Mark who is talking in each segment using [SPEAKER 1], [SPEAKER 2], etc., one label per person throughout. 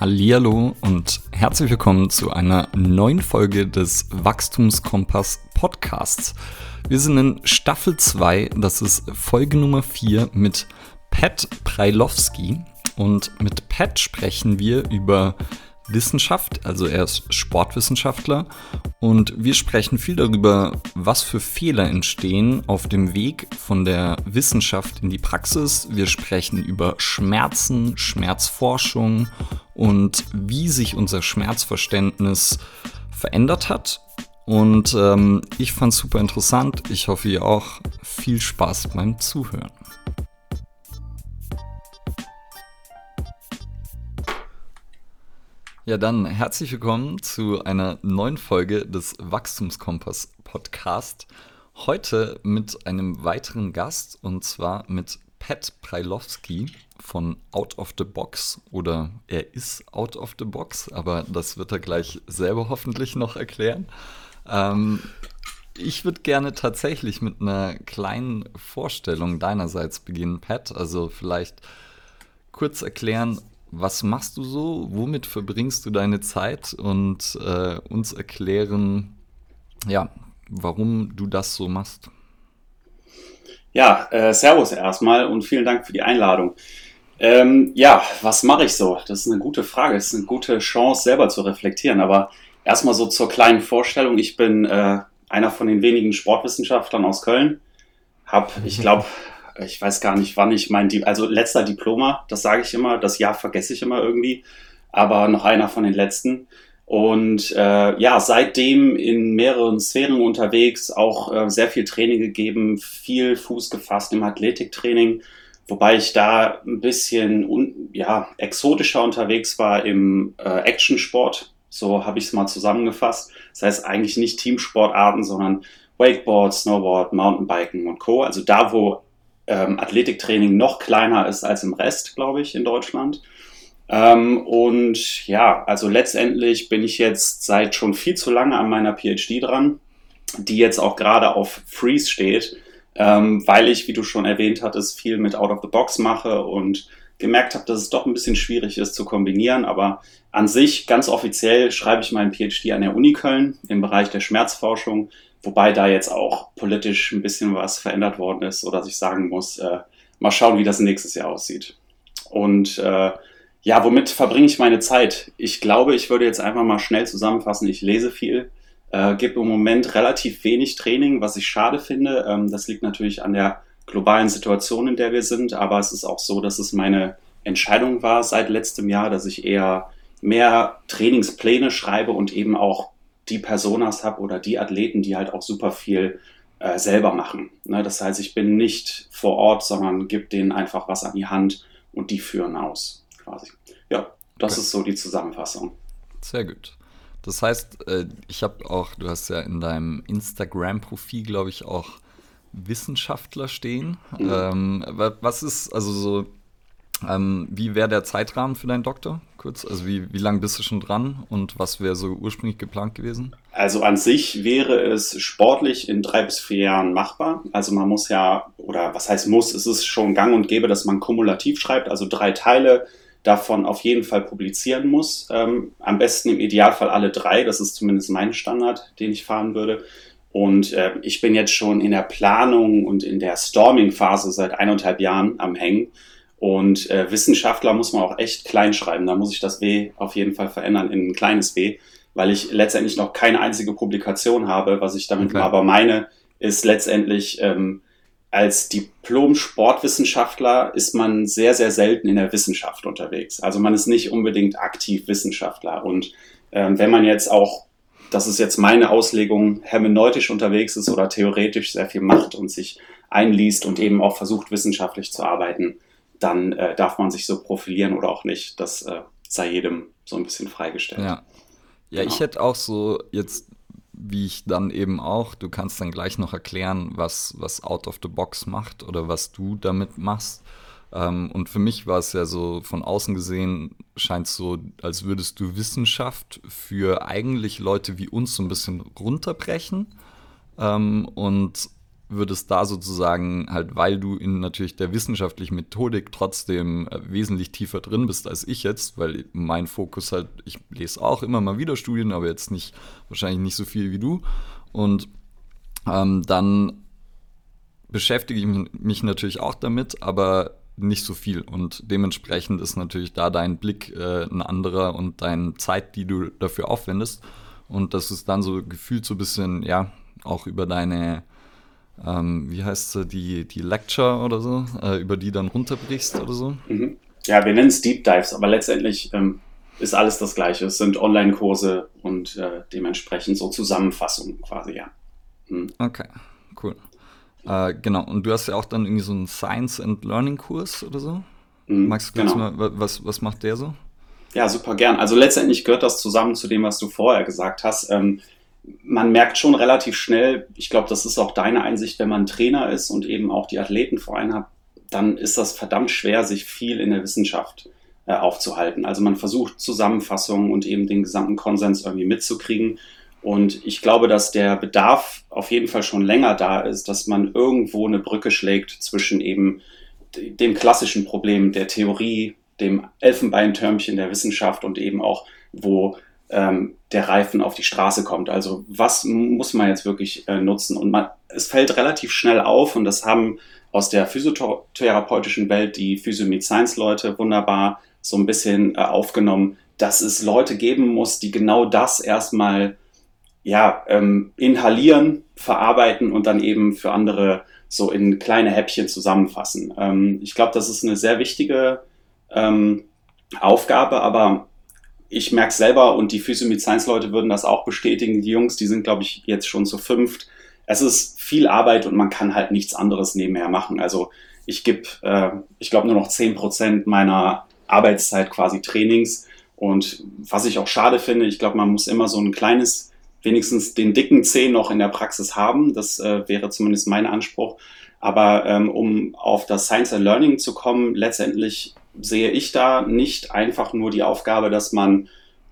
[SPEAKER 1] Hallihallo und herzlich willkommen zu einer neuen Folge des Wachstumskompass Podcasts. Wir sind in Staffel 2, das ist Folge Nummer 4 mit Pat Preilowski und mit Pat sprechen wir über Wissenschaft, also er ist Sportwissenschaftler und wir sprechen viel darüber, was für Fehler entstehen auf dem Weg von der Wissenschaft in die Praxis. Wir sprechen über Schmerzen, Schmerzforschung und wie sich unser Schmerzverständnis verändert hat. Und ähm, ich fand es super interessant. Ich hoffe, ihr auch. Viel Spaß beim Zuhören. Ja, dann herzlich willkommen zu einer neuen Folge des Wachstumskompass Podcast. Heute mit einem weiteren Gast und zwar mit Pat Preilowski von Out of the Box oder er ist Out of the Box, aber das wird er gleich selber hoffentlich noch erklären. Ähm, ich würde gerne tatsächlich mit einer kleinen Vorstellung deinerseits beginnen, Pat. Also vielleicht kurz erklären, was machst du so, womit verbringst du deine Zeit und äh, uns erklären, ja, warum du das so machst.
[SPEAKER 2] Ja, äh, Servus erstmal und vielen Dank für die Einladung. Ähm, ja, was mache ich so? Das ist eine gute Frage. Es ist eine gute Chance, selber zu reflektieren. Aber erstmal so zur kleinen Vorstellung. Ich bin äh, einer von den wenigen Sportwissenschaftlern aus Köln. Hab, ich glaube, ich weiß gar nicht, wann ich mein, also letzter Diploma, das sage ich immer, das Jahr vergesse ich immer irgendwie, aber noch einer von den letzten. Und äh, ja, seitdem in mehreren Sphären unterwegs, auch äh, sehr viel Training gegeben, viel Fuß gefasst im Athletiktraining, wobei ich da ein bisschen un, ja, exotischer unterwegs war im äh, Actionsport. So habe ich es mal zusammengefasst. Das heißt eigentlich nicht Teamsportarten, sondern Wakeboard, Snowboard, Mountainbiken und Co. Also da, wo ähm, Athletiktraining noch kleiner ist als im Rest, glaube ich, in Deutschland. Ähm, und ja, also letztendlich bin ich jetzt seit schon viel zu lange an meiner PhD dran, die jetzt auch gerade auf Freeze steht, ähm, weil ich, wie du schon erwähnt hattest, viel mit Out of the Box mache und gemerkt habe, dass es doch ein bisschen schwierig ist zu kombinieren. Aber an sich, ganz offiziell, schreibe ich meinen PhD an der Uni Köln im Bereich der Schmerzforschung Wobei da jetzt auch politisch ein bisschen was verändert worden ist, sodass ich sagen muss, äh, mal schauen, wie das nächstes Jahr aussieht. Und äh, ja, womit verbringe ich meine Zeit? Ich glaube, ich würde jetzt einfach mal schnell zusammenfassen. Ich lese viel, äh, gebe im Moment relativ wenig Training, was ich schade finde. Ähm, das liegt natürlich an der globalen Situation, in der wir sind, aber es ist auch so, dass es meine Entscheidung war seit letztem Jahr, dass ich eher mehr Trainingspläne schreibe und eben auch die Personas habe oder die Athleten, die halt auch super viel äh, selber machen. Ne? Das heißt, ich bin nicht vor Ort, sondern gebe denen einfach was an die Hand und die führen aus, quasi. Ja, das okay. ist so die Zusammenfassung.
[SPEAKER 1] Sehr gut. Das heißt, äh, ich habe auch, du hast ja in deinem Instagram-Profil, glaube ich, auch Wissenschaftler stehen. Mhm. Ähm, was ist, also so, ähm, wie wäre der Zeitrahmen für deinen Doktor? Kurz, also wie, wie lange bist du schon dran und was wäre so ursprünglich geplant gewesen?
[SPEAKER 2] Also an sich wäre es sportlich in drei bis vier Jahren machbar. Also man muss ja, oder was heißt muss, es ist schon gang und gäbe, dass man kumulativ schreibt, also drei Teile davon auf jeden Fall publizieren muss. Ähm, am besten im Idealfall alle drei, das ist zumindest mein Standard, den ich fahren würde. Und äh, ich bin jetzt schon in der Planung und in der Storming-Phase seit eineinhalb Jahren am Hängen. Und äh, Wissenschaftler muss man auch echt klein schreiben. Da muss ich das W auf jeden Fall verändern in ein kleines W, weil ich letztendlich noch keine einzige Publikation habe. Was ich damit okay. aber meine, ist letztendlich ähm, als Diplom-Sportwissenschaftler ist man sehr, sehr selten in der Wissenschaft unterwegs. Also man ist nicht unbedingt aktiv Wissenschaftler. Und ähm, wenn man jetzt auch, das ist jetzt meine Auslegung, hermeneutisch unterwegs ist oder theoretisch sehr viel macht und sich einliest und eben auch versucht, wissenschaftlich zu arbeiten, dann äh, darf man sich so profilieren oder auch nicht. Das äh, sei jedem so ein bisschen freigestellt.
[SPEAKER 1] Ja, ja genau. ich hätte auch so jetzt, wie ich dann eben auch, du kannst dann gleich noch erklären, was, was Out of the Box macht oder was du damit machst. Ähm, und für mich war es ja so von außen gesehen, scheint es so, als würdest du Wissenschaft für eigentlich Leute wie uns so ein bisschen runterbrechen. Ähm, und würdest da sozusagen halt, weil du in natürlich der wissenschaftlichen Methodik trotzdem äh, wesentlich tiefer drin bist als ich jetzt, weil mein Fokus halt, ich lese auch immer mal wieder Studien, aber jetzt nicht, wahrscheinlich nicht so viel wie du. Und ähm, dann beschäftige ich mich natürlich auch damit, aber nicht so viel. Und dementsprechend ist natürlich da dein Blick äh, ein anderer und deine Zeit, die du dafür aufwendest. Und das ist dann so gefühlt so ein bisschen, ja, auch über deine ähm, wie heißt sie, die, die Lecture oder so, äh, über die dann runterbrichst oder so?
[SPEAKER 2] Mhm. Ja, wir nennen es Deep Dives, aber letztendlich ähm, ist alles das Gleiche. Es sind Online-Kurse und äh, dementsprechend so Zusammenfassungen quasi, ja.
[SPEAKER 1] Mhm. Okay, cool. Äh, genau, und du hast ja auch dann irgendwie so einen Science and Learning Kurs oder so. Mhm, Magst du kurz genau. mal, was, was macht der so?
[SPEAKER 2] Ja, super gern. Also letztendlich gehört das zusammen zu dem, was du vorher gesagt hast. Ähm, man merkt schon relativ schnell, ich glaube, das ist auch deine Einsicht, wenn man Trainer ist und eben auch die Athleten vor einem hat, dann ist das verdammt schwer, sich viel in der Wissenschaft äh, aufzuhalten. Also man versucht Zusammenfassungen und eben den gesamten Konsens irgendwie mitzukriegen. Und ich glaube, dass der Bedarf auf jeden Fall schon länger da ist, dass man irgendwo eine Brücke schlägt zwischen eben dem klassischen Problem der Theorie, dem Elfenbeintürmchen der Wissenschaft und eben auch, wo ähm, der Reifen auf die Straße kommt. Also was muss man jetzt wirklich äh, nutzen? Und man, es fällt relativ schnell auf und das haben aus der physiotherapeutischen Welt die Physio Science Leute wunderbar so ein bisschen äh, aufgenommen, dass es Leute geben muss, die genau das erstmal ja, ähm, inhalieren, verarbeiten und dann eben für andere so in kleine Häppchen zusammenfassen. Ähm, ich glaube, das ist eine sehr wichtige ähm, Aufgabe, aber ich merke selber und die Physio Science Leute würden das auch bestätigen. Die Jungs, die sind, glaube ich, jetzt schon zu fünft. Es ist viel Arbeit und man kann halt nichts anderes nebenher machen. Also ich gebe, äh, ich glaube, nur noch zehn Prozent meiner Arbeitszeit quasi Trainings. Und was ich auch schade finde, ich glaube, man muss immer so ein kleines, wenigstens den dicken Zeh noch in der Praxis haben. Das äh, wäre zumindest mein Anspruch. Aber ähm, um auf das Science and Learning zu kommen, letztendlich sehe ich da nicht einfach nur die Aufgabe, dass man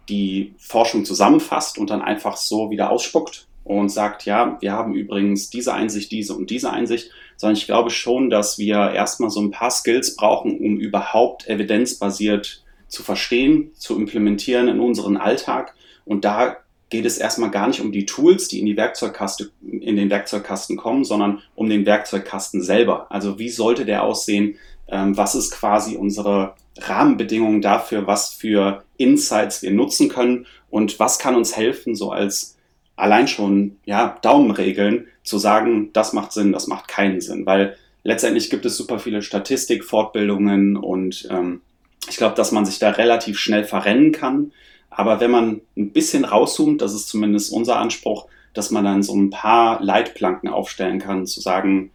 [SPEAKER 2] die Forschung zusammenfasst und dann einfach so wieder ausspuckt und sagt, ja, wir haben übrigens diese Einsicht, diese und diese Einsicht, sondern ich glaube schon, dass wir erstmal so ein paar Skills brauchen, um überhaupt evidenzbasiert zu verstehen, zu implementieren in unseren Alltag. Und da geht es erstmal gar nicht um die Tools, die in die Werkzeugkasten, in den Werkzeugkasten kommen, sondern um den Werkzeugkasten selber. Also wie sollte der aussehen? Ähm, was ist quasi unsere Rahmenbedingungen dafür, was für Insights wir nutzen können und was kann uns helfen, so als allein schon ja, Daumenregeln zu sagen, das macht Sinn, das macht keinen Sinn, weil letztendlich gibt es super viele Statistik, Fortbildungen und ähm, ich glaube, dass man sich da relativ schnell verrennen kann. Aber wenn man ein bisschen rauszoomt, das ist zumindest unser Anspruch, dass man dann so ein paar Leitplanken aufstellen kann, zu sagen,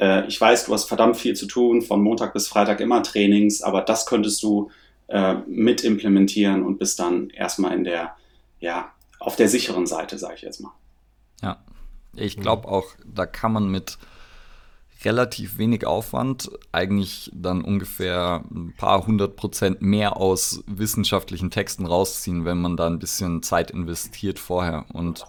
[SPEAKER 2] äh, ich weiß, du hast verdammt viel zu tun, von Montag bis Freitag immer Trainings, aber das könntest du äh, mit implementieren und bist dann erstmal in der, ja, auf der sicheren Seite, sage ich jetzt mal.
[SPEAKER 1] Ja, ich glaube auch, da kann man mit relativ wenig Aufwand eigentlich dann ungefähr ein paar hundert Prozent mehr aus wissenschaftlichen Texten rausziehen, wenn man da ein bisschen Zeit investiert vorher. Und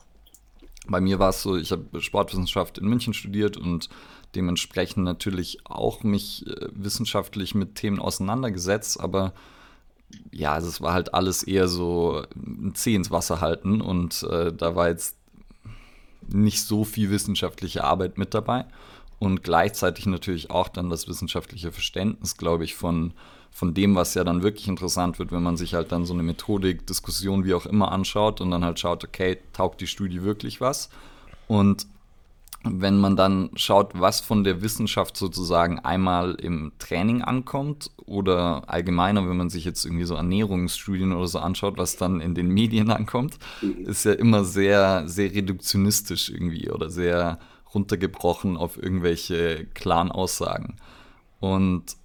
[SPEAKER 1] bei mir war es so, ich habe Sportwissenschaft in München studiert und dementsprechend natürlich auch mich äh, wissenschaftlich mit Themen auseinandergesetzt, aber ja, also es war halt alles eher so ein Zeh ins Wasser halten und äh, da war jetzt nicht so viel wissenschaftliche Arbeit mit dabei und gleichzeitig natürlich auch dann das wissenschaftliche Verständnis, glaube ich, von, von dem, was ja dann wirklich interessant wird, wenn man sich halt dann so eine Methodik, Diskussion, wie auch immer anschaut und dann halt schaut, okay, taugt die Studie wirklich was? Und wenn man dann schaut, was von der Wissenschaft sozusagen einmal im Training ankommt oder allgemeiner, wenn man sich jetzt irgendwie so Ernährungsstudien oder so anschaut, was dann in den Medien ankommt, mhm. ist ja immer sehr, sehr reduktionistisch irgendwie oder sehr runtergebrochen auf irgendwelche klaren Aussagen. Und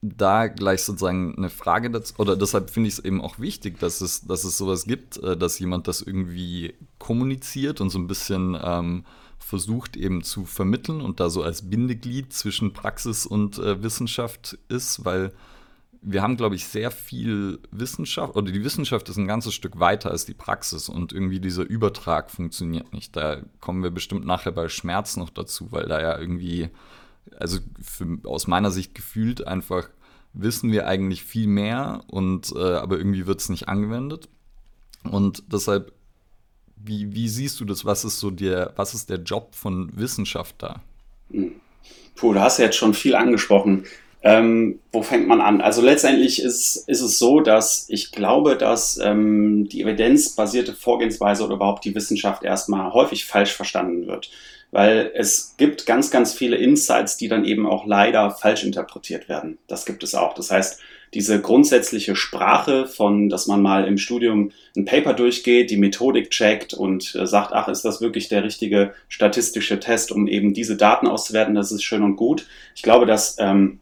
[SPEAKER 1] da gleich sozusagen eine Frage dazu, oder deshalb finde ich es eben auch wichtig, dass es, dass es sowas gibt, äh, dass jemand das irgendwie kommuniziert und so ein bisschen ähm, versucht eben zu vermitteln und da so als Bindeglied zwischen Praxis und äh, Wissenschaft ist, weil wir haben, glaube ich, sehr viel Wissenschaft, oder die Wissenschaft ist ein ganzes Stück weiter als die Praxis und irgendwie dieser Übertrag funktioniert nicht. Da kommen wir bestimmt nachher bei Schmerz noch dazu, weil da ja irgendwie, also für, aus meiner Sicht gefühlt einfach wissen wir eigentlich viel mehr und äh, aber irgendwie wird es nicht angewendet. Und deshalb, wie, wie siehst du das? Was ist so der, was ist der Job von Wissenschaft da?
[SPEAKER 2] Hm. Puh, du hast ja jetzt schon viel angesprochen. Ähm, wo fängt man an? Also letztendlich ist, ist es so, dass ich glaube, dass ähm, die evidenzbasierte Vorgehensweise oder überhaupt die Wissenschaft erstmal häufig falsch verstanden wird. Weil es gibt ganz, ganz viele Insights, die dann eben auch leider falsch interpretiert werden. Das gibt es auch. Das heißt, diese grundsätzliche Sprache von, dass man mal im Studium ein Paper durchgeht, die Methodik checkt und äh, sagt, ach, ist das wirklich der richtige statistische Test, um eben diese Daten auszuwerten, das ist schön und gut. Ich glaube, dass ähm,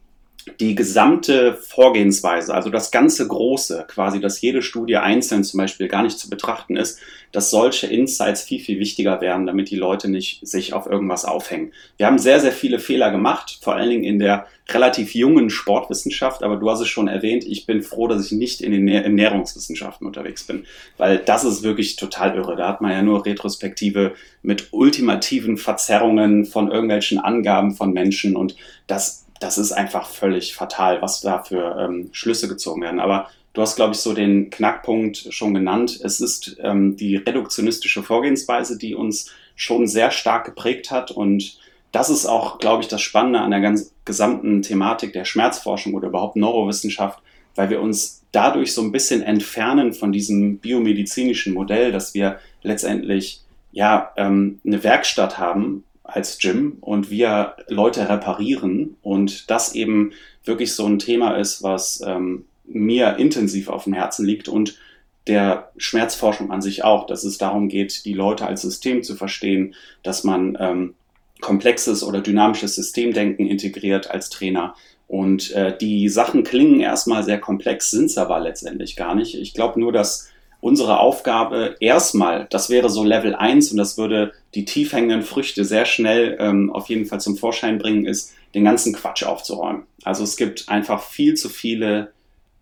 [SPEAKER 2] die gesamte Vorgehensweise, also das ganze Große, quasi, dass jede Studie einzeln zum Beispiel gar nicht zu betrachten ist, dass solche Insights viel, viel wichtiger werden, damit die Leute nicht sich auf irgendwas aufhängen. Wir haben sehr, sehr viele Fehler gemacht, vor allen Dingen in der relativ jungen Sportwissenschaft, aber du hast es schon erwähnt, ich bin froh, dass ich nicht in den Ernährungswissenschaften unterwegs bin, weil das ist wirklich total irre. Da hat man ja nur Retrospektive mit ultimativen Verzerrungen von irgendwelchen Angaben von Menschen und das das ist einfach völlig fatal, was da für ähm, Schlüsse gezogen werden. Aber du hast, glaube ich, so den Knackpunkt schon genannt. Es ist ähm, die reduktionistische Vorgehensweise, die uns schon sehr stark geprägt hat. Und das ist auch, glaube ich, das Spannende an der ganz gesamten Thematik der Schmerzforschung oder überhaupt Neurowissenschaft, weil wir uns dadurch so ein bisschen entfernen von diesem biomedizinischen Modell, dass wir letztendlich ja ähm, eine Werkstatt haben, als Gym und wir Leute reparieren und das eben wirklich so ein Thema ist, was ähm, mir intensiv auf dem Herzen liegt und der Schmerzforschung an sich auch, dass es darum geht, die Leute als System zu verstehen, dass man ähm, komplexes oder dynamisches Systemdenken integriert als Trainer. Und äh, die Sachen klingen erstmal sehr komplex, sind es aber letztendlich gar nicht. Ich glaube nur, dass unsere Aufgabe erstmal, das wäre so Level 1 und das würde die tief hängenden Früchte sehr schnell ähm, auf jeden Fall zum Vorschein bringen, ist, den ganzen Quatsch aufzuräumen. Also es gibt einfach viel zu viele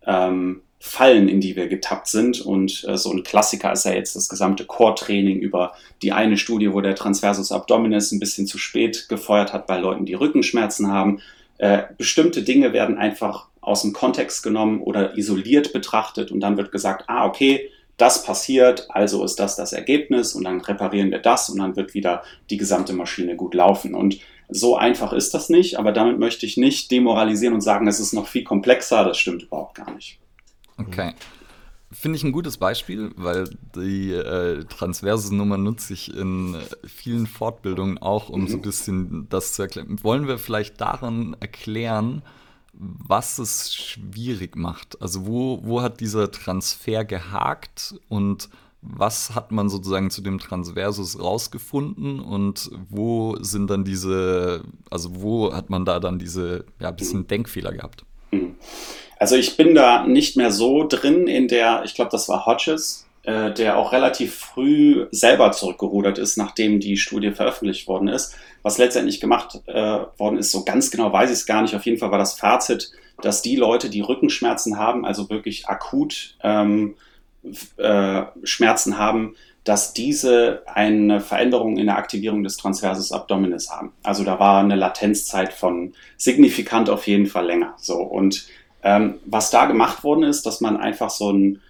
[SPEAKER 2] ähm, Fallen, in die wir getappt sind. Und äh, so ein Klassiker ist ja jetzt das gesamte Core-Training über die eine Studie, wo der Transversus Abdominis ein bisschen zu spät gefeuert hat bei Leuten, die Rückenschmerzen haben. Äh, bestimmte Dinge werden einfach aus dem Kontext genommen oder isoliert betrachtet und dann wird gesagt, ah, okay, das passiert, also ist das das Ergebnis und dann reparieren wir das und dann wird wieder die gesamte Maschine gut laufen. Und so einfach ist das nicht, aber damit möchte ich nicht demoralisieren und sagen, es ist noch viel komplexer, das stimmt überhaupt gar nicht.
[SPEAKER 1] Okay. Finde ich ein gutes Beispiel, weil die äh, Transversus-Nummer nutze ich in vielen Fortbildungen auch, um mhm. so ein bisschen das zu erklären. Wollen wir vielleicht daran erklären, was es schwierig macht. Also wo, wo hat dieser Transfer gehakt und was hat man sozusagen zu dem Transversus rausgefunden und wo sind dann diese, also wo hat man da dann diese, ja, bisschen Denkfehler gehabt? Mhm.
[SPEAKER 2] Also ich bin da nicht mehr so drin in der, ich glaube, das war Hodges, äh, der auch relativ früh selber zurückgerudert ist, nachdem die Studie veröffentlicht worden ist. Was letztendlich gemacht äh, worden ist, so ganz genau weiß ich es gar nicht. Auf jeden Fall war das Fazit, dass die Leute, die Rückenschmerzen haben, also wirklich akut ähm, äh, Schmerzen haben, dass diese eine Veränderung in der Aktivierung des Transversus Abdominis haben. Also da war eine Latenzzeit von signifikant auf jeden Fall länger. So und ähm, was da gemacht worden ist, dass man einfach so ein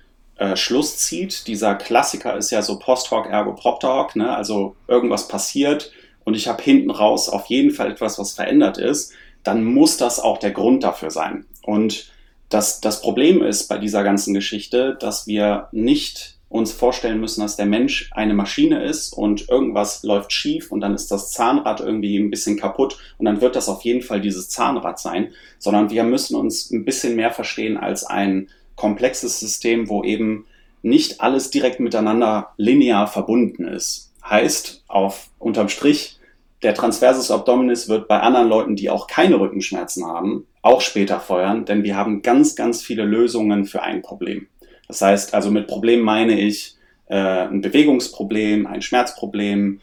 [SPEAKER 2] äh, Schluss zieht. Dieser Klassiker ist ja so Post-Hoc ergo Propter Hoc, ne? also irgendwas passiert und ich habe hinten raus auf jeden Fall etwas, was verändert ist, dann muss das auch der Grund dafür sein. Und das, das Problem ist bei dieser ganzen Geschichte, dass wir nicht uns vorstellen müssen, dass der Mensch eine Maschine ist und irgendwas läuft schief und dann ist das Zahnrad irgendwie ein bisschen kaputt und dann wird das auf jeden Fall dieses Zahnrad sein, sondern wir müssen uns ein bisschen mehr verstehen als ein komplexes System, wo eben nicht alles direkt miteinander linear verbunden ist. Heißt, auf unterm Strich, der Transversus Abdominis wird bei anderen Leuten, die auch keine Rückenschmerzen haben, auch später feuern, denn wir haben ganz, ganz viele Lösungen für ein Problem. Das heißt, also mit Problem meine ich äh, ein Bewegungsproblem, ein Schmerzproblem,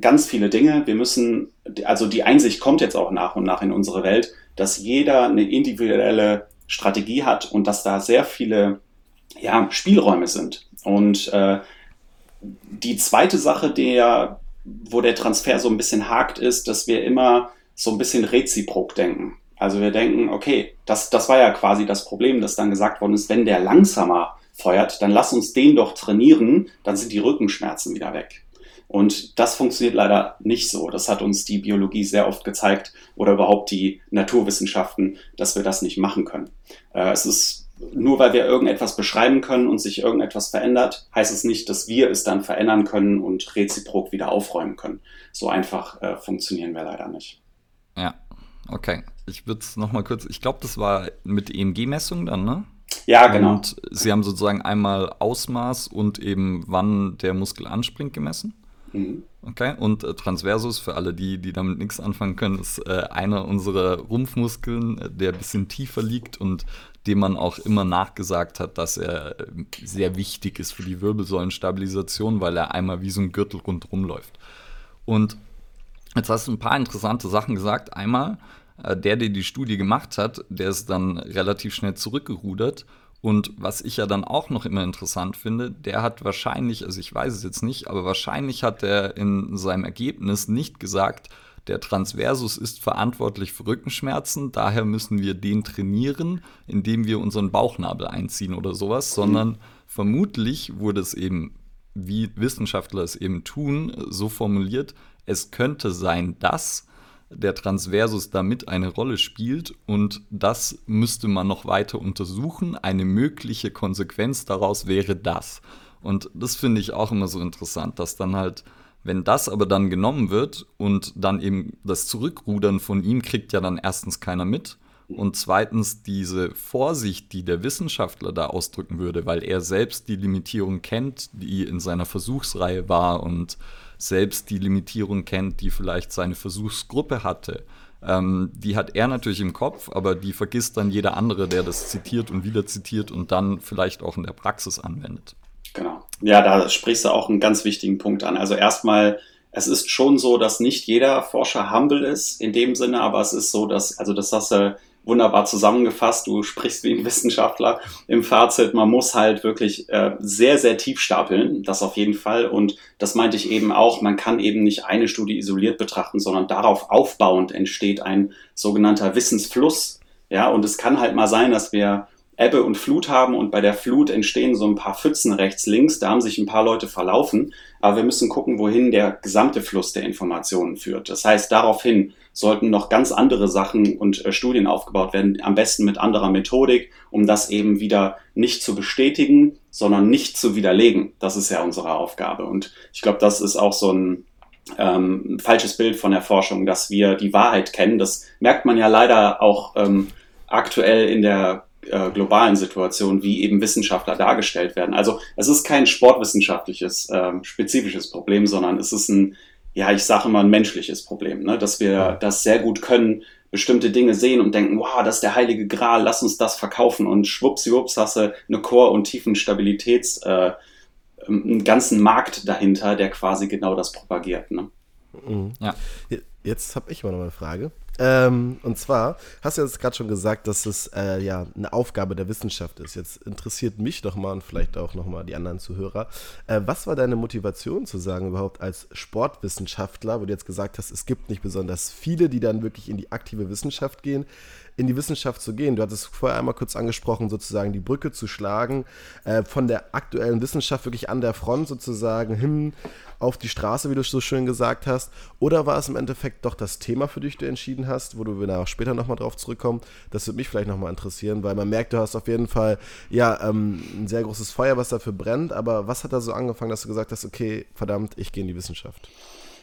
[SPEAKER 2] ganz viele Dinge. Wir müssen, also die Einsicht kommt jetzt auch nach und nach in unsere Welt, dass jeder eine individuelle Strategie hat und dass da sehr viele ja, Spielräume sind. Und äh, die zweite Sache, der, wo der Transfer so ein bisschen hakt, ist, dass wir immer so ein bisschen reziprok denken. Also wir denken, okay, das, das war ja quasi das Problem, dass dann gesagt worden ist, wenn der langsamer feuert, dann lass uns den doch trainieren, dann sind die Rückenschmerzen wieder weg. Und das funktioniert leider nicht so. Das hat uns die Biologie sehr oft gezeigt oder überhaupt die Naturwissenschaften, dass wir das nicht machen können. Äh, es ist nur weil wir irgendetwas beschreiben können und sich irgendetwas verändert, heißt es nicht, dass wir es dann verändern können und reziprok wieder aufräumen können. So einfach äh, funktionieren wir leider nicht.
[SPEAKER 1] Ja, okay. Ich würde es nochmal kurz, ich glaube, das war mit EMG-Messung dann, ne?
[SPEAKER 2] Ja, genau.
[SPEAKER 1] Und Sie haben sozusagen einmal Ausmaß und eben wann der Muskel anspringt gemessen. Mhm. Okay, und äh, Transversus, für alle die, die damit nichts anfangen können, ist äh, einer unserer Rumpfmuskeln, äh, der ein bisschen tiefer liegt und dem man auch immer nachgesagt hat, dass er äh, sehr wichtig ist für die Wirbelsäulenstabilisation, weil er einmal wie so ein Gürtel rundherum läuft. Und jetzt hast du ein paar interessante Sachen gesagt. Einmal, äh, der, der die Studie gemacht hat, der ist dann relativ schnell zurückgerudert. Und was ich ja dann auch noch immer interessant finde, der hat wahrscheinlich, also ich weiß es jetzt nicht, aber wahrscheinlich hat er in seinem Ergebnis nicht gesagt, der Transversus ist verantwortlich für Rückenschmerzen, daher müssen wir den trainieren, indem wir unseren Bauchnabel einziehen oder sowas, sondern vermutlich wurde es eben, wie Wissenschaftler es eben tun, so formuliert, es könnte sein, dass der Transversus damit eine Rolle spielt und das müsste man noch weiter untersuchen. Eine mögliche Konsequenz daraus wäre das. Und das finde ich auch immer so interessant, dass dann halt, wenn das aber dann genommen wird und dann eben das Zurückrudern von ihm kriegt ja dann erstens keiner mit und zweitens diese Vorsicht, die der Wissenschaftler da ausdrücken würde, weil er selbst die Limitierung kennt, die in seiner Versuchsreihe war und selbst die Limitierung kennt, die vielleicht seine Versuchsgruppe hatte. Ähm, die hat er natürlich im Kopf, aber die vergisst dann jeder andere, der das zitiert und wieder zitiert und dann vielleicht auch in der Praxis anwendet.
[SPEAKER 2] Genau. Ja, da sprichst du auch einen ganz wichtigen Punkt an. Also erstmal, es ist schon so, dass nicht jeder Forscher humble ist in dem Sinne, aber es ist so, dass, also das hast du wunderbar zusammengefasst. Du sprichst wie ein Wissenschaftler im Fazit. Man muss halt wirklich äh, sehr, sehr tief stapeln. Das auf jeden Fall. Und das meinte ich eben auch. Man kann eben nicht eine Studie isoliert betrachten, sondern darauf aufbauend entsteht ein sogenannter Wissensfluss. Ja, und es kann halt mal sein, dass wir Ebbe und Flut haben und bei der Flut entstehen so ein paar Pfützen rechts, links. Da haben sich ein paar Leute verlaufen. Aber wir müssen gucken, wohin der gesamte Fluss der Informationen führt. Das heißt, daraufhin sollten noch ganz andere Sachen und äh, Studien aufgebaut werden, am besten mit anderer Methodik, um das eben wieder nicht zu bestätigen, sondern nicht zu widerlegen. Das ist ja unsere Aufgabe. Und ich glaube, das ist auch so ein ähm, falsches Bild von der Forschung, dass wir die Wahrheit kennen. Das merkt man ja leider auch ähm, aktuell in der äh, globalen Situation, wie eben Wissenschaftler dargestellt werden. Also es ist kein sportwissenschaftliches äh, spezifisches Problem, sondern es ist ein ja, ich sage immer ein menschliches Problem, ne? dass wir das sehr gut können, bestimmte Dinge sehen und denken, wow, das ist der heilige Gral, lass uns das verkaufen und schwuppsiwupps hast du eine Core- und Tiefenstabilitäts, äh, einen ganzen Markt dahinter, der quasi genau das propagiert. Ne?
[SPEAKER 3] Mhm. Ja. Jetzt habe ich mal noch eine Frage. Ähm, und zwar hast du jetzt gerade schon gesagt, dass es äh, ja eine Aufgabe der Wissenschaft ist. Jetzt interessiert mich doch mal und vielleicht auch noch mal die anderen Zuhörer. Äh, was war deine Motivation zu sagen überhaupt als Sportwissenschaftler, wo du jetzt gesagt hast, es gibt nicht besonders viele, die dann wirklich in die aktive Wissenschaft gehen? In die Wissenschaft zu gehen. Du hattest vorher einmal kurz angesprochen, sozusagen die Brücke zu schlagen, äh, von der aktuellen Wissenschaft wirklich an der Front sozusagen hin auf die Straße, wie du so schön gesagt hast. Oder war es im Endeffekt doch das Thema, für dich du entschieden hast, wo du auch später nochmal drauf zurückkommen? Das würde mich vielleicht nochmal interessieren, weil man merkt, du hast auf jeden Fall ja ähm, ein sehr großes Feuer, was dafür brennt. Aber was hat da so angefangen, dass du gesagt hast, okay, verdammt, ich gehe in die Wissenschaft?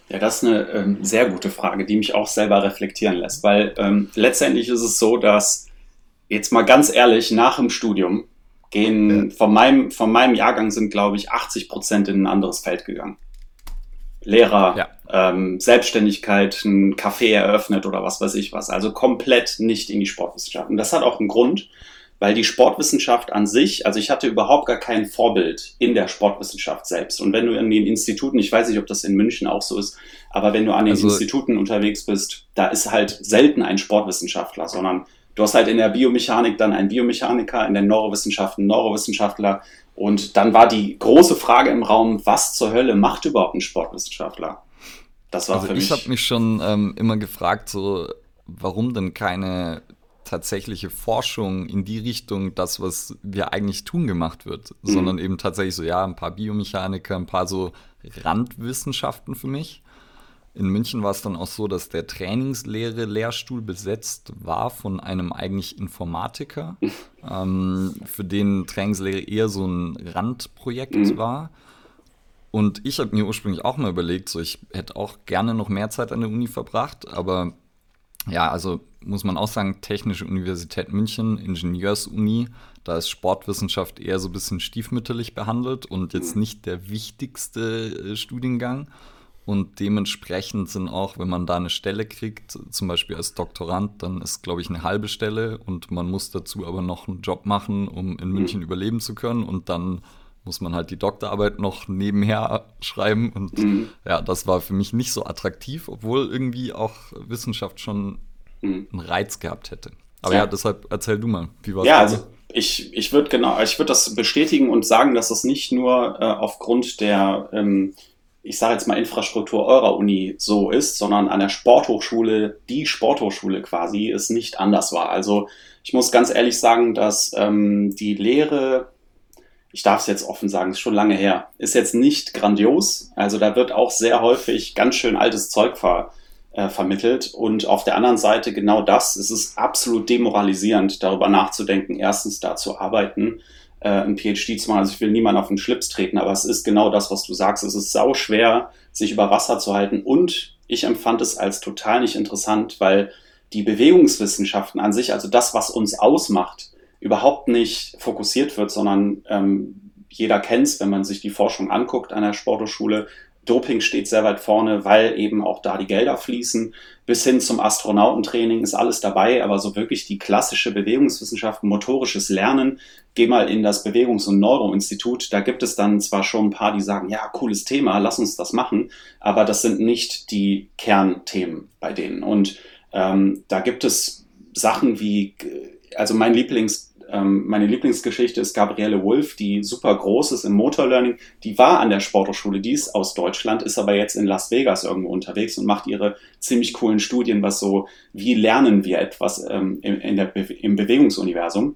[SPEAKER 2] Ja, das ist eine ähm, sehr gute Frage, die mich auch selber reflektieren lässt, weil ähm, letztendlich ist es so, dass jetzt mal ganz ehrlich, nach dem Studium gehen, ja. von, meinem, von meinem Jahrgang sind, glaube ich, 80 Prozent in ein anderes Feld gegangen. Lehrer, ja. ähm, Selbstständigkeit, ein Café eröffnet oder was weiß ich was. Also komplett nicht in die Sportwissenschaften. Das hat auch einen Grund, weil die Sportwissenschaft an sich, also ich hatte überhaupt gar kein Vorbild in der Sportwissenschaft selbst. Und wenn du an den Instituten, ich weiß nicht, ob das in München auch so ist, aber wenn du an den also, Instituten unterwegs bist, da ist halt selten ein Sportwissenschaftler, sondern du hast halt in der Biomechanik dann einen Biomechaniker, in den Neurowissenschaften einen Neurowissenschaftler. Und dann war die große Frage im Raum, was zur Hölle macht überhaupt ein Sportwissenschaftler?
[SPEAKER 1] Das war also für mich. Ich habe mich schon ähm, immer gefragt, so, warum denn keine tatsächliche Forschung in die Richtung, das, was wir eigentlich tun, gemacht wird, mhm. sondern eben tatsächlich so, ja, ein paar Biomechaniker, ein paar so Randwissenschaften für mich. In München war es dann auch so, dass der Trainingslehre-Lehrstuhl besetzt war von einem eigentlich Informatiker, ähm, für den Trainingslehre eher so ein Randprojekt mhm. war. Und ich habe mir ursprünglich auch mal überlegt, so ich hätte auch gerne noch mehr Zeit an der Uni verbracht, aber ja, also muss man auch sagen, Technische Universität München, Ingenieursuni, da ist Sportwissenschaft eher so ein bisschen stiefmütterlich behandelt und jetzt nicht der wichtigste äh, Studiengang. Und dementsprechend sind auch, wenn man da eine Stelle kriegt, zum Beispiel als Doktorand, dann ist, glaube ich, eine halbe Stelle und man muss dazu aber noch einen Job machen, um in München mhm. überleben zu können. Und dann muss man halt die Doktorarbeit noch nebenher schreiben. Und mhm. ja, das war für mich nicht so attraktiv, obwohl irgendwie auch Wissenschaft schon mhm. einen Reiz gehabt hätte. Aber ja. ja, deshalb erzähl du mal,
[SPEAKER 2] wie war es? Ja, also ich, ich würde genau, ich würde das bestätigen und sagen, dass das nicht nur äh, aufgrund der, ähm, ich sage jetzt mal Infrastruktur eurer Uni so ist, sondern an der Sporthochschule, die Sporthochschule quasi, es nicht anders war. Also ich muss ganz ehrlich sagen, dass ähm, die Lehre ich darf es jetzt offen sagen, ist schon lange her, ist jetzt nicht grandios. Also da wird auch sehr häufig ganz schön altes Zeug ver, äh, vermittelt. Und auf der anderen Seite genau das, es ist absolut demoralisierend, darüber nachzudenken, erstens da zu arbeiten, äh, ein PhD zu machen. Also ich will niemanden auf den Schlips treten, aber es ist genau das, was du sagst. Es ist sau schwer, sich über Wasser zu halten. Und ich empfand es als total nicht interessant, weil die Bewegungswissenschaften an sich, also das, was uns ausmacht, überhaupt nicht fokussiert wird, sondern ähm, jeder kennt es, wenn man sich die Forschung anguckt an der Sporthochschule. Doping steht sehr weit vorne, weil eben auch da die Gelder fließen. Bis hin zum Astronautentraining ist alles dabei, aber so wirklich die klassische Bewegungswissenschaft, motorisches Lernen, geh mal in das Bewegungs- und Neuroinstitut, da gibt es dann zwar schon ein paar, die sagen, ja, cooles Thema, lass uns das machen, aber das sind nicht die Kernthemen bei denen. Und ähm, da gibt es Sachen wie, also mein Lieblings ähm, meine Lieblingsgeschichte ist Gabriele Wolf, die super groß ist im Motorlearning. Die war an der Sporthochschule, die ist aus Deutschland, ist aber jetzt in Las Vegas irgendwo unterwegs und macht ihre ziemlich coolen Studien, was so, wie lernen wir etwas ähm, in, in der im Bewegungsuniversum.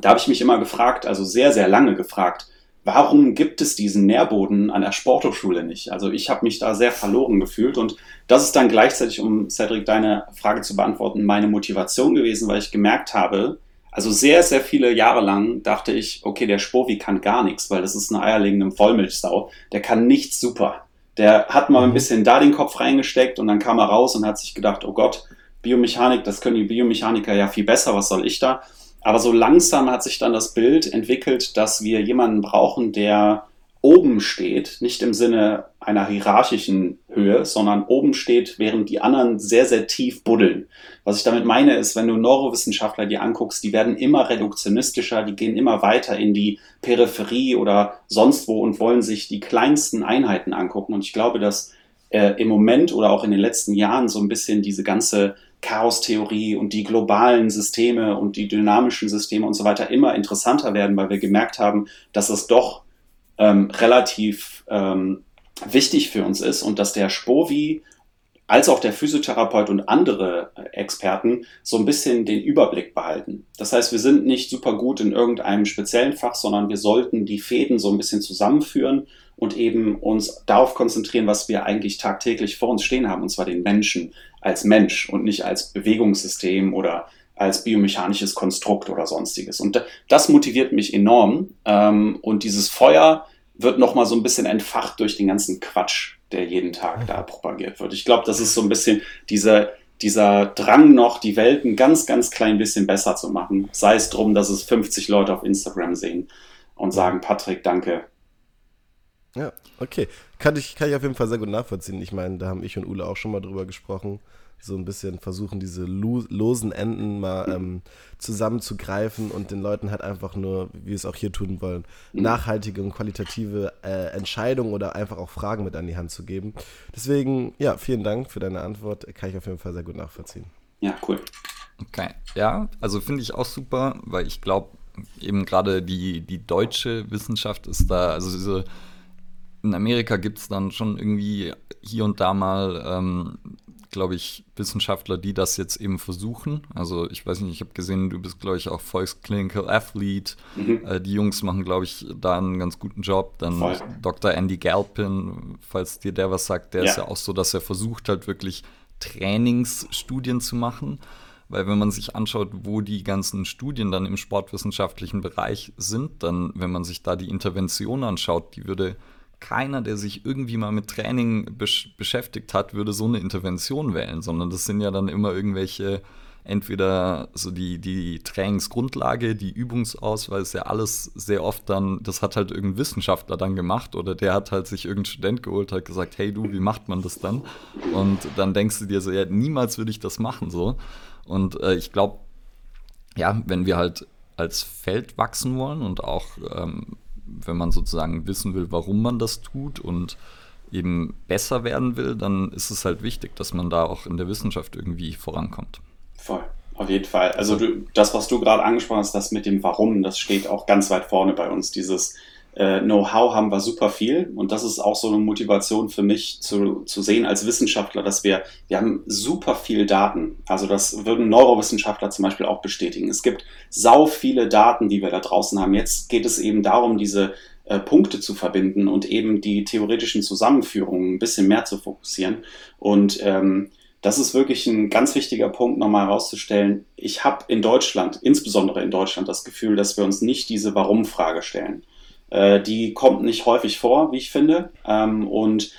[SPEAKER 2] Da habe ich mich immer gefragt, also sehr, sehr lange gefragt, warum gibt es diesen Nährboden an der Sporthochschule nicht? Also ich habe mich da sehr verloren gefühlt und das ist dann gleichzeitig, um Cedric deine Frage zu beantworten, meine Motivation gewesen, weil ich gemerkt habe, also sehr, sehr viele Jahre lang dachte ich, okay, der Spovi kann gar nichts, weil das ist eine eierlegende Vollmilchsau. Der kann nichts super. Der hat mal ein mhm. bisschen da den Kopf reingesteckt und dann kam er raus und hat sich gedacht, oh Gott, Biomechanik, das können die Biomechaniker ja viel besser, was soll ich da? Aber so langsam hat sich dann das Bild entwickelt, dass wir jemanden brauchen, der oben steht, nicht im Sinne einer hierarchischen Höhe, sondern oben steht, während die anderen sehr, sehr tief buddeln. Was ich damit meine, ist, wenn du Neurowissenschaftler dir anguckst, die werden immer reduktionistischer, die gehen immer weiter in die Peripherie oder sonst wo und wollen sich die kleinsten Einheiten angucken. Und ich glaube, dass äh, im Moment oder auch in den letzten Jahren so ein bisschen diese ganze Chaostheorie und die globalen Systeme und die dynamischen Systeme und so weiter immer interessanter werden, weil wir gemerkt haben, dass es doch ähm, relativ ähm, wichtig für uns ist und dass der Spovi als auch der Physiotherapeut und andere Experten so ein bisschen den Überblick behalten. Das heißt, wir sind nicht super gut in irgendeinem speziellen Fach, sondern wir sollten die Fäden so ein bisschen zusammenführen und eben uns darauf konzentrieren, was wir eigentlich tagtäglich vor uns stehen haben, und zwar den Menschen als Mensch und nicht als Bewegungssystem oder als biomechanisches Konstrukt oder sonstiges. Und das motiviert mich enorm. Ähm, und dieses Feuer wird nochmal so ein bisschen entfacht durch den ganzen Quatsch, der jeden Tag da propagiert wird. Ich glaube, das ist so ein bisschen dieser, dieser Drang noch, die Welt ein ganz, ganz klein bisschen besser zu machen. Sei es drum, dass es 50 Leute auf Instagram sehen und sagen, Patrick, danke.
[SPEAKER 3] Ja, okay. Kann ich, kann ich auf jeden Fall sehr gut nachvollziehen. Ich meine, da haben ich und Ule auch schon mal drüber gesprochen so ein bisschen versuchen, diese losen Enden mal ähm, zusammenzugreifen und den Leuten halt einfach nur, wie wir es auch hier tun wollen, mhm. nachhaltige und qualitative äh, Entscheidungen oder einfach auch Fragen mit an die Hand zu geben. Deswegen, ja, vielen Dank für deine Antwort. Kann ich auf jeden Fall sehr gut nachvollziehen.
[SPEAKER 2] Ja, cool.
[SPEAKER 1] Okay, ja, also finde ich auch super, weil ich glaube, eben gerade die, die deutsche Wissenschaft ist da, also diese, in Amerika gibt es dann schon irgendwie hier und da mal, ähm, glaube ich, Wissenschaftler, die das jetzt eben versuchen. Also ich weiß nicht, ich habe gesehen, du bist, glaube ich, auch Volksclinical Athlete. Mhm. Äh, die Jungs machen, glaube ich, da einen ganz guten Job. Dann Voll. Dr. Andy Galpin, falls dir der was sagt, der ja. ist ja auch so, dass er versucht halt wirklich Trainingsstudien zu machen. Weil wenn man sich anschaut, wo die ganzen Studien dann im sportwissenschaftlichen Bereich sind, dann, wenn man sich da die Intervention anschaut, die würde keiner, der sich irgendwie mal mit Training besch beschäftigt hat, würde so eine Intervention wählen, sondern das sind ja dann immer irgendwelche, entweder so die, die Trainingsgrundlage, die Übungsauswahl ist ja alles sehr oft dann, das hat halt irgendein Wissenschaftler dann gemacht oder der hat halt sich irgendein Student geholt, hat gesagt, hey du, wie macht man das dann? Und dann denkst du dir so, ja, niemals würde ich das machen so. Und äh, ich glaube, ja, wenn wir halt als Feld wachsen wollen und auch, ähm, wenn man sozusagen wissen will, warum man das tut und eben besser werden will, dann ist es halt wichtig, dass man da auch in der Wissenschaft irgendwie vorankommt.
[SPEAKER 2] Voll, auf jeden Fall. Also du, das, was du gerade angesprochen hast, das mit dem Warum, das steht auch ganz weit vorne bei uns. Dieses äh, Know-how haben wir super viel und das ist auch so eine Motivation für mich zu, zu sehen als Wissenschaftler, dass wir, wir haben super viel Daten. Also das würden Neurowissenschaftler zum Beispiel auch bestätigen. Es gibt sau viele Daten, die wir da draußen haben. Jetzt geht es eben darum, diese äh, Punkte zu verbinden und eben die theoretischen Zusammenführungen ein bisschen mehr zu fokussieren. Und ähm, das ist wirklich ein ganz wichtiger Punkt, nochmal herauszustellen. Ich habe in Deutschland, insbesondere in Deutschland, das Gefühl, dass wir uns nicht diese Warum-Frage stellen. Äh, die kommt nicht häufig vor, wie ich finde. Ähm, und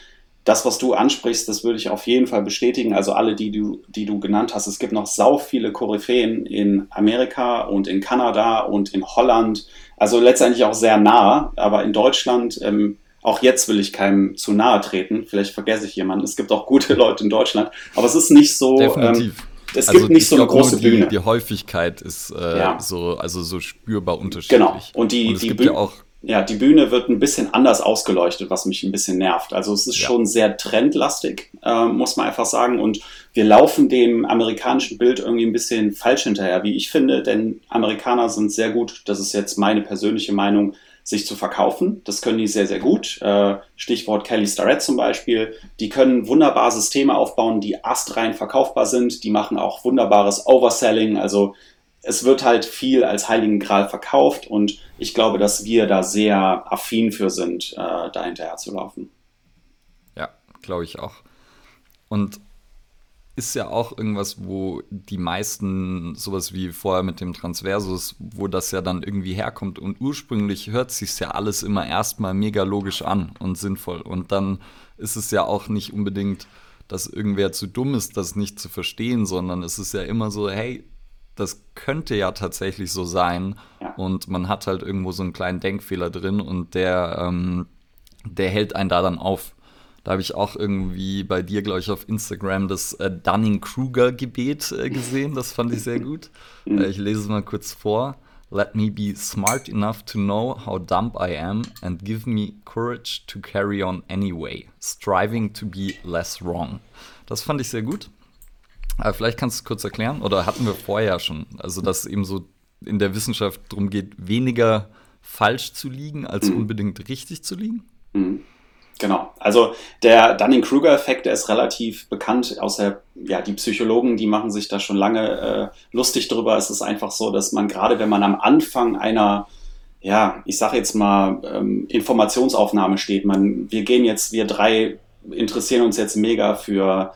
[SPEAKER 2] das, was du ansprichst, das würde ich auf jeden Fall bestätigen. Also alle, die du, die du genannt hast. Es gibt noch sau viele Koryphäen in Amerika und in Kanada und in Holland. Also letztendlich auch sehr nah. Aber in Deutschland, ähm, auch jetzt will ich keinem zu nahe treten. Vielleicht vergesse ich jemanden. Es gibt auch gute Leute in Deutschland. Aber es ist nicht so.
[SPEAKER 1] Definitiv.
[SPEAKER 2] Ähm, es also gibt nicht so eine große
[SPEAKER 1] die,
[SPEAKER 2] Bühne.
[SPEAKER 1] Die Häufigkeit ist äh, ja. so, also so spürbar unterschiedlich.
[SPEAKER 2] Genau. Und die,
[SPEAKER 1] und es
[SPEAKER 2] die
[SPEAKER 1] gibt ja auch
[SPEAKER 2] ja, die Bühne wird ein bisschen anders ausgeleuchtet, was mich ein bisschen nervt. Also es ist ja. schon sehr trendlastig, äh, muss man einfach sagen. Und wir laufen dem amerikanischen Bild irgendwie ein bisschen falsch hinterher, wie ich finde. Denn Amerikaner sind sehr gut, das ist jetzt meine persönliche Meinung, sich zu verkaufen. Das können die sehr, sehr gut. Äh, Stichwort Kelly Starrett zum Beispiel. Die können wunderbar Systeme aufbauen, die astrein verkaufbar sind. Die machen auch wunderbares Overselling. Also es wird halt viel als Heiligen Gral verkauft und ich glaube, dass wir da sehr affin für sind, äh, da hinterher zu laufen.
[SPEAKER 1] Ja, glaube ich auch. Und ist ja auch irgendwas, wo die meisten, sowas wie vorher mit dem Transversus, wo das ja dann irgendwie herkommt. Und ursprünglich hört sich ja alles immer erstmal mega logisch an und sinnvoll. Und dann ist es ja auch nicht unbedingt, dass irgendwer zu dumm ist, das nicht zu verstehen, sondern es ist ja immer so, hey, das könnte ja tatsächlich so sein. Ja. Und man hat halt irgendwo so einen kleinen Denkfehler drin und der, ähm, der hält einen da dann auf. Da habe ich auch irgendwie bei dir, glaube ich, auf Instagram das äh, Dunning-Kruger-Gebet äh, gesehen. Das fand ich sehr gut. Mhm. Äh, ich lese es mal kurz vor. Let me be smart enough to know how dumb I am and give me courage to carry on anyway, striving to be less wrong. Das fand ich sehr gut. Aber vielleicht kannst du es kurz erklären, oder hatten wir vorher schon, also dass es eben so in der Wissenschaft darum geht, weniger falsch zu liegen, als mhm. unbedingt richtig zu liegen?
[SPEAKER 2] Mhm. Genau. Also der Dunning-Kruger-Effekt, der ist relativ bekannt, außer ja, die Psychologen, die machen sich da schon lange äh, lustig drüber. Es ist einfach so, dass man gerade, wenn man am Anfang einer, ja, ich sag jetzt mal, ähm, Informationsaufnahme steht, man, wir gehen jetzt, wir drei interessieren uns jetzt mega für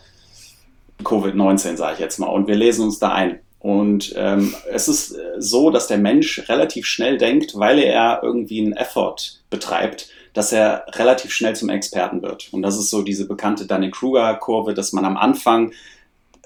[SPEAKER 2] Covid-19, sage ich jetzt mal. Und wir lesen uns da ein. Und ähm, es ist so, dass der Mensch relativ schnell denkt, weil er irgendwie einen Effort betreibt, dass er relativ schnell zum Experten wird. Und das ist so diese bekannte Dunning-Kruger-Kurve, dass man am Anfang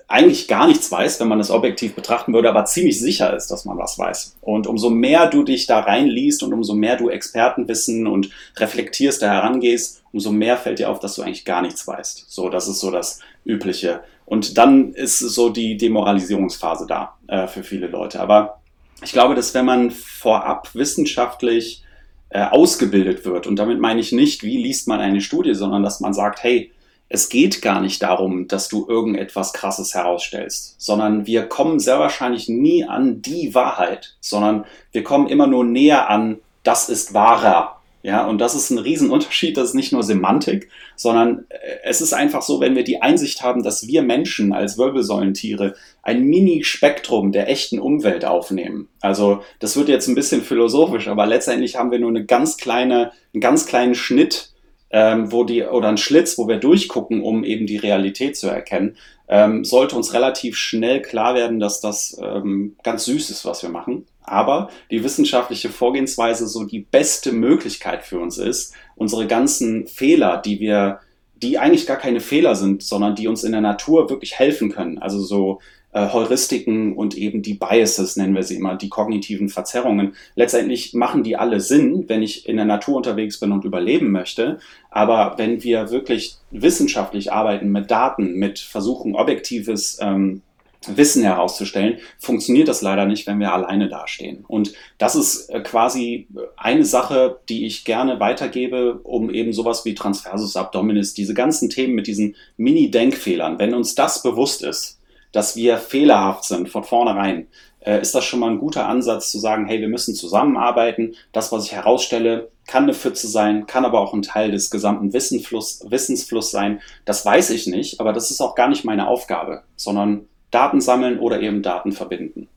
[SPEAKER 2] eigentlich gar nichts weiß, wenn man es objektiv betrachten würde, aber ziemlich sicher ist, dass man was weiß. Und umso mehr du dich da reinliest und umso mehr du Expertenwissen und reflektierst, da herangehst, umso mehr fällt dir auf, dass du eigentlich gar nichts weißt. So, das ist so das Übliche. Und dann ist so die Demoralisierungsphase da äh, für viele Leute. Aber ich glaube, dass wenn man vorab wissenschaftlich äh, ausgebildet wird, und damit meine ich nicht, wie liest man eine Studie, sondern dass man sagt, hey, es geht gar nicht darum, dass du irgendetwas Krasses herausstellst, sondern wir kommen sehr wahrscheinlich nie an die Wahrheit, sondern wir kommen immer nur näher an, das ist wahrer. Ja, und das ist ein Riesenunterschied. Das ist nicht nur Semantik, sondern äh, es ist einfach so, wenn wir die Einsicht haben, dass wir Menschen als Wirbelsäulentiere ein Mini-Spektrum der echten Umwelt aufnehmen. Also, das wird jetzt ein bisschen philosophisch, aber letztendlich haben wir nur eine ganz kleine, einen ganz kleinen Schnitt ähm, wo die, oder ein Schlitz, wo wir durchgucken, um eben die Realität zu erkennen, ähm, sollte uns relativ schnell klar werden, dass das ähm, ganz süß ist, was wir machen. Aber die wissenschaftliche Vorgehensweise so die beste Möglichkeit für uns ist, unsere ganzen Fehler, die wir, die eigentlich gar keine Fehler sind, sondern die uns in der Natur wirklich helfen können. Also so äh, Heuristiken und eben die Biases, nennen wir sie immer, die kognitiven Verzerrungen. Letztendlich machen die alle Sinn, wenn ich in der Natur unterwegs bin und überleben möchte. Aber wenn wir wirklich wissenschaftlich arbeiten mit Daten, mit Versuchen, objektives ähm, Wissen herauszustellen, funktioniert das leider nicht, wenn wir alleine dastehen. Und das ist äh, quasi eine Sache, die ich gerne weitergebe, um eben sowas wie Transversus Abdominis, diese ganzen Themen mit diesen Mini-Denkfehlern, wenn uns das bewusst ist, dass wir fehlerhaft sind von vornherein, äh, ist das schon mal ein guter Ansatz zu sagen, hey, wir müssen zusammenarbeiten. Das, was ich herausstelle, kann eine Pfütze sein, kann aber auch ein Teil des gesamten Wissensfluss, Wissensfluss sein. Das weiß ich nicht, aber das ist auch gar nicht meine Aufgabe, sondern Daten sammeln oder eben Daten verbinden.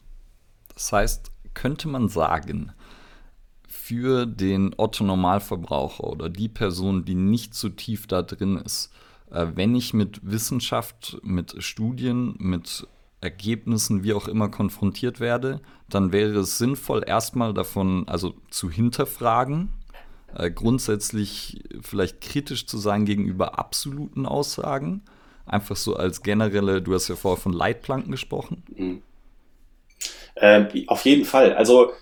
[SPEAKER 1] Das heißt, könnte man sagen, für den Otto Normalverbraucher oder die Person, die nicht so tief da drin ist, äh, wenn ich mit Wissenschaft, mit Studien, mit Ergebnissen, wie auch immer, konfrontiert werde, dann wäre es sinnvoll, erstmal davon, also zu hinterfragen, äh, grundsätzlich vielleicht kritisch zu sein gegenüber absoluten Aussagen. Einfach so als generelle, du hast ja vorher von Leitplanken gesprochen. Mhm.
[SPEAKER 2] Äh, auf jeden Fall. Also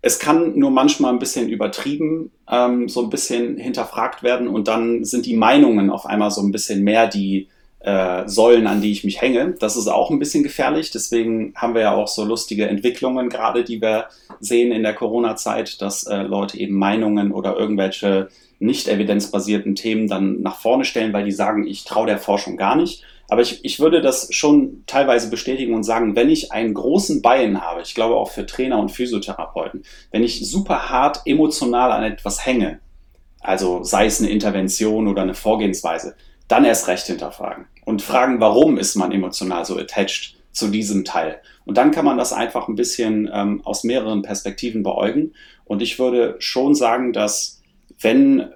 [SPEAKER 2] es kann nur manchmal ein bisschen übertrieben, ähm, so ein bisschen hinterfragt werden und dann sind die Meinungen auf einmal so ein bisschen mehr die äh, Säulen, an die ich mich hänge. Das ist auch ein bisschen gefährlich. Deswegen haben wir ja auch so lustige Entwicklungen gerade, die wir sehen in der Corona-Zeit, dass äh, Leute eben Meinungen oder irgendwelche nicht evidenzbasierten Themen dann nach vorne stellen, weil die sagen, ich traue der Forschung gar nicht. Aber ich, ich würde das schon teilweise bestätigen und sagen, wenn ich einen großen Bein habe, ich glaube auch für Trainer und Physiotherapeuten, wenn ich super hart emotional an etwas hänge, also sei es eine Intervention oder eine Vorgehensweise, dann erst recht hinterfragen und fragen, warum ist man emotional so attached zu diesem Teil. Und dann kann man das einfach ein bisschen ähm, aus mehreren Perspektiven beäugen. Und ich würde schon sagen, dass wenn,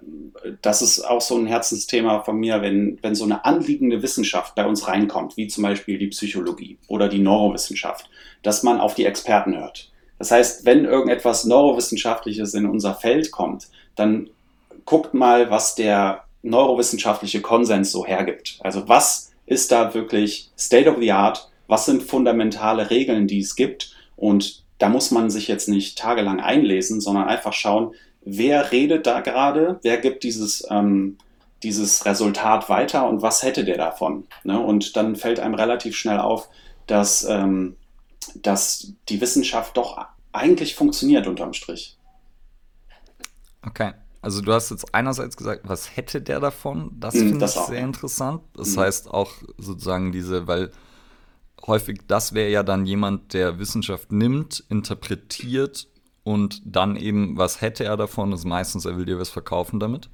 [SPEAKER 2] das ist auch so ein Herzensthema von mir, wenn, wenn so eine anliegende Wissenschaft bei uns reinkommt, wie zum Beispiel die Psychologie oder die Neurowissenschaft, dass man auf die Experten hört. Das heißt, wenn irgendetwas Neurowissenschaftliches in unser Feld kommt, dann guckt mal, was der neurowissenschaftliche Konsens so hergibt. Also was ist da wirklich State of the Art? Was sind fundamentale Regeln, die es gibt? Und da muss man sich jetzt nicht tagelang einlesen, sondern einfach schauen, wer redet da gerade, wer gibt dieses, ähm, dieses Resultat weiter und was hätte der davon. Ne? Und dann fällt einem relativ schnell auf, dass, ähm, dass die Wissenschaft doch eigentlich funktioniert unterm Strich.
[SPEAKER 1] Okay. Also du hast jetzt einerseits gesagt, was hätte der davon? Das hm, finde ich auch. sehr interessant. Das mhm. heißt auch sozusagen diese, weil häufig das wäre ja dann jemand, der Wissenschaft nimmt, interpretiert und dann eben, was hätte er davon, ist meistens, er will dir was verkaufen damit.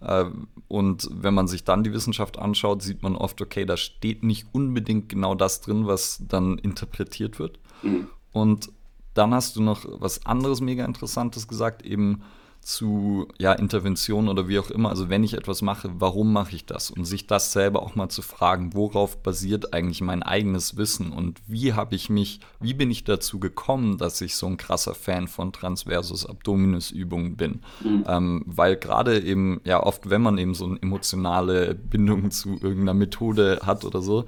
[SPEAKER 1] Äh, und wenn man sich dann die Wissenschaft anschaut, sieht man oft, okay, da steht nicht unbedingt genau das drin, was dann interpretiert wird. Mhm. Und dann hast du noch was anderes mega interessantes gesagt, eben zu ja, Intervention oder wie auch immer. Also wenn ich etwas mache, warum mache ich das? Und sich das selber auch mal zu fragen, worauf basiert eigentlich mein eigenes Wissen und wie habe ich mich, wie bin ich dazu gekommen, dass ich so ein krasser Fan von Transversus Abdominus Übungen bin? Mhm. Ähm, weil gerade eben, ja oft, wenn man eben so eine emotionale Bindung zu irgendeiner Methode hat oder so,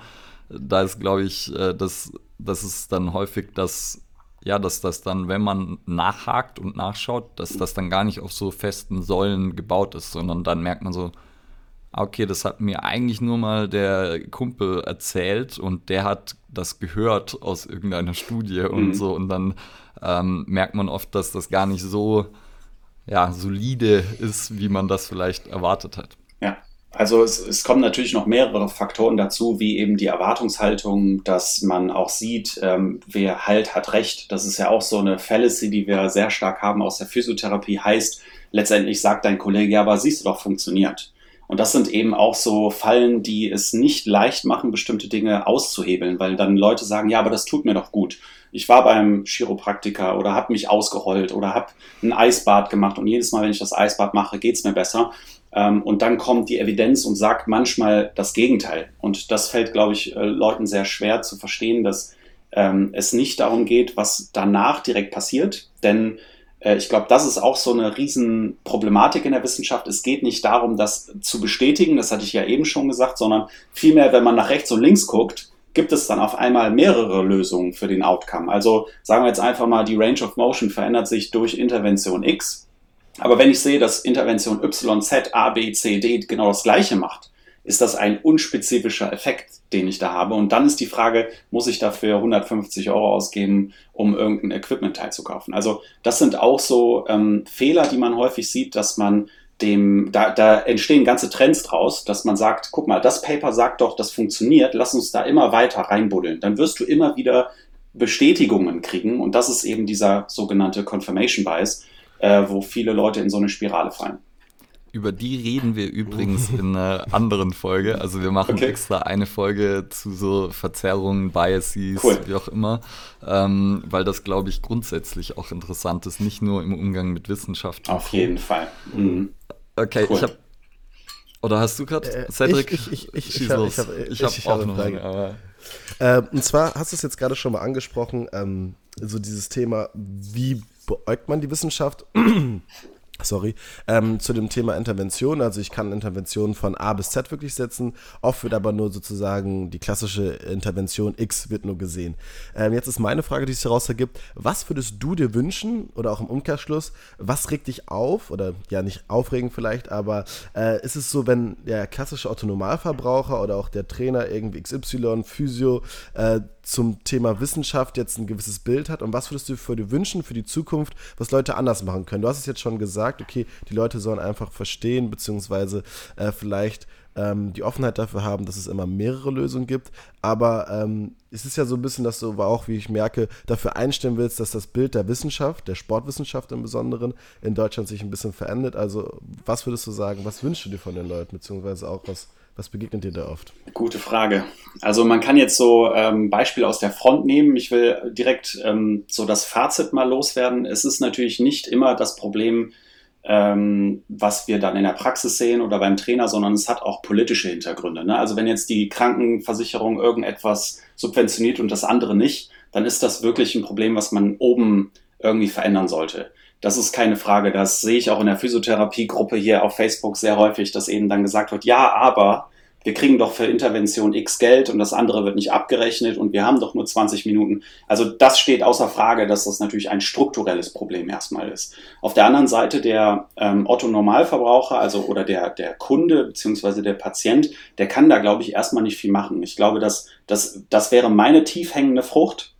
[SPEAKER 1] da ist, glaube ich, äh, das, das ist dann häufig das ja, dass das dann, wenn man nachhakt und nachschaut, dass das dann gar nicht auf so festen Säulen gebaut ist, sondern dann merkt man so, ah, okay, das hat mir eigentlich nur mal der Kumpel erzählt und der hat das gehört aus irgendeiner Studie und mhm. so und dann ähm, merkt man oft, dass das gar nicht so ja, solide ist, wie man das vielleicht erwartet hat.
[SPEAKER 2] Ja, Also es, es, kommen natürlich noch mehrere Faktoren dazu, wie eben die Erwartungshaltung, dass man auch sieht, ähm, wer halt hat Recht. Das ist ja auch so eine Fallacy, die wir sehr stark haben aus der Physiotherapie. Heißt, letztendlich sagt dein Kollege, ja, aber siehst du doch, funktioniert. Und das sind eben auch so Fallen, die es nicht leicht machen, bestimmte Dinge auszuhebeln, weil dann Leute sagen, ja, aber das tut mir doch gut. Ich war beim Chiropraktiker oder habe mich ausgerollt oder habe ein Eisbad gemacht und jedes Mal, wenn ich das Eisbad mache, geht's mir besser. Ähm, und dann kommt die Evidenz und sagt manchmal das Gegenteil. Und das fällt, glaube ich, äh, Leuten sehr schwer zu verstehen, dass ähm, es nicht darum geht, was danach direkt passiert. Denn äh, ich glaube, das ist auch so eine Riesenproblematik in der Wissenschaft. Es geht nicht darum, das zu bestätigen, das hatte ich ja eben schon gesagt, sondern vielmehr, wenn man nach rechts und links guckt, gibt es dann auf einmal mehrere Lösungen für den Outcome. Also sagen wir jetzt einfach mal, die Range of Motion verändert sich durch Intervention X aber wenn ich sehe, dass Intervention Y, Z, A, B, C, D genau das Gleiche macht, ist das ein unspezifischer Effekt, den ich da habe. Und dann ist die Frage, muss ich dafür 150 Euro ausgeben, um irgendein Equipment-Teil zu kaufen? Also das sind auch so ähm, Fehler, die man häufig sieht, dass man dem, da, da entstehen ganze Trends draus, dass man sagt, guck mal, das Paper sagt doch, das funktioniert, lass uns da immer weiter reinbuddeln. Dann wirst du immer wieder Bestätigungen kriegen und das ist eben dieser sogenannte Confirmation Bias, äh, wo viele Leute in so eine Spirale fallen.
[SPEAKER 1] Über die reden wir übrigens in einer anderen Folge. Also wir machen okay. extra eine Folge zu so Verzerrungen, Biases, cool. wie auch immer, ähm, weil das, glaube ich, grundsätzlich auch interessant ist, nicht nur im Umgang mit Wissenschaft.
[SPEAKER 2] Auf jeden Fall. Mhm.
[SPEAKER 1] Okay, cool. ich habe oder hast du gerade,
[SPEAKER 3] äh, Cedric? Ich, ich, ich, ich, habe hab, ich hab, ich auch noch eine. Aber äh, und zwar hast du es jetzt gerade schon mal angesprochen, ähm, so dieses Thema, wie beäugt man die Wissenschaft? sorry, ähm, zu dem Thema Intervention. Also ich kann Interventionen von A bis Z wirklich setzen. Oft wird aber nur sozusagen die klassische Intervention X wird nur gesehen. Ähm, jetzt ist meine Frage, die sich daraus ergibt. Was würdest du dir wünschen oder auch im Umkehrschluss, was regt dich auf oder ja nicht aufregen vielleicht, aber äh, ist es so, wenn der klassische Autonomalverbraucher oder auch der Trainer irgendwie XY, Physio äh, zum Thema Wissenschaft jetzt ein gewisses Bild hat und was würdest du für dir wünschen für die Zukunft, was Leute anders machen können? Du hast es jetzt schon gesagt, okay, die Leute sollen einfach verstehen, beziehungsweise äh, vielleicht ähm, die Offenheit dafür haben, dass es immer mehrere Lösungen gibt. Aber ähm, es ist ja so ein bisschen, dass du auch, wie ich merke, dafür einstellen willst, dass das Bild der Wissenschaft, der Sportwissenschaft im Besonderen, in Deutschland sich ein bisschen verändert. Also, was würdest du sagen, was wünschst du dir von den Leuten, beziehungsweise auch was was begegnet dir da oft?
[SPEAKER 2] Gute Frage. Also man kann jetzt so ähm, Beispiele aus der Front nehmen. Ich will direkt ähm, so das Fazit mal loswerden. Es ist natürlich nicht immer das Problem, ähm, was wir dann in der Praxis sehen oder beim Trainer, sondern es hat auch politische Hintergründe. Ne? Also wenn jetzt die Krankenversicherung irgendetwas subventioniert und das andere nicht, dann ist das wirklich ein Problem, was man oben irgendwie verändern sollte. Das ist keine Frage. Das sehe ich auch in der Physiotherapiegruppe hier auf Facebook sehr häufig, dass eben dann gesagt wird, ja, aber wir kriegen doch für Intervention X Geld und das andere wird nicht abgerechnet und wir haben doch nur 20 Minuten. Also das steht außer Frage, dass das natürlich ein strukturelles Problem erstmal ist. Auf der anderen Seite der ähm, Otto Normalverbraucher, also oder der, der Kunde beziehungsweise der Patient, der kann da, glaube ich, erstmal nicht viel machen. Ich glaube, dass, dass das wäre meine tief hängende Frucht,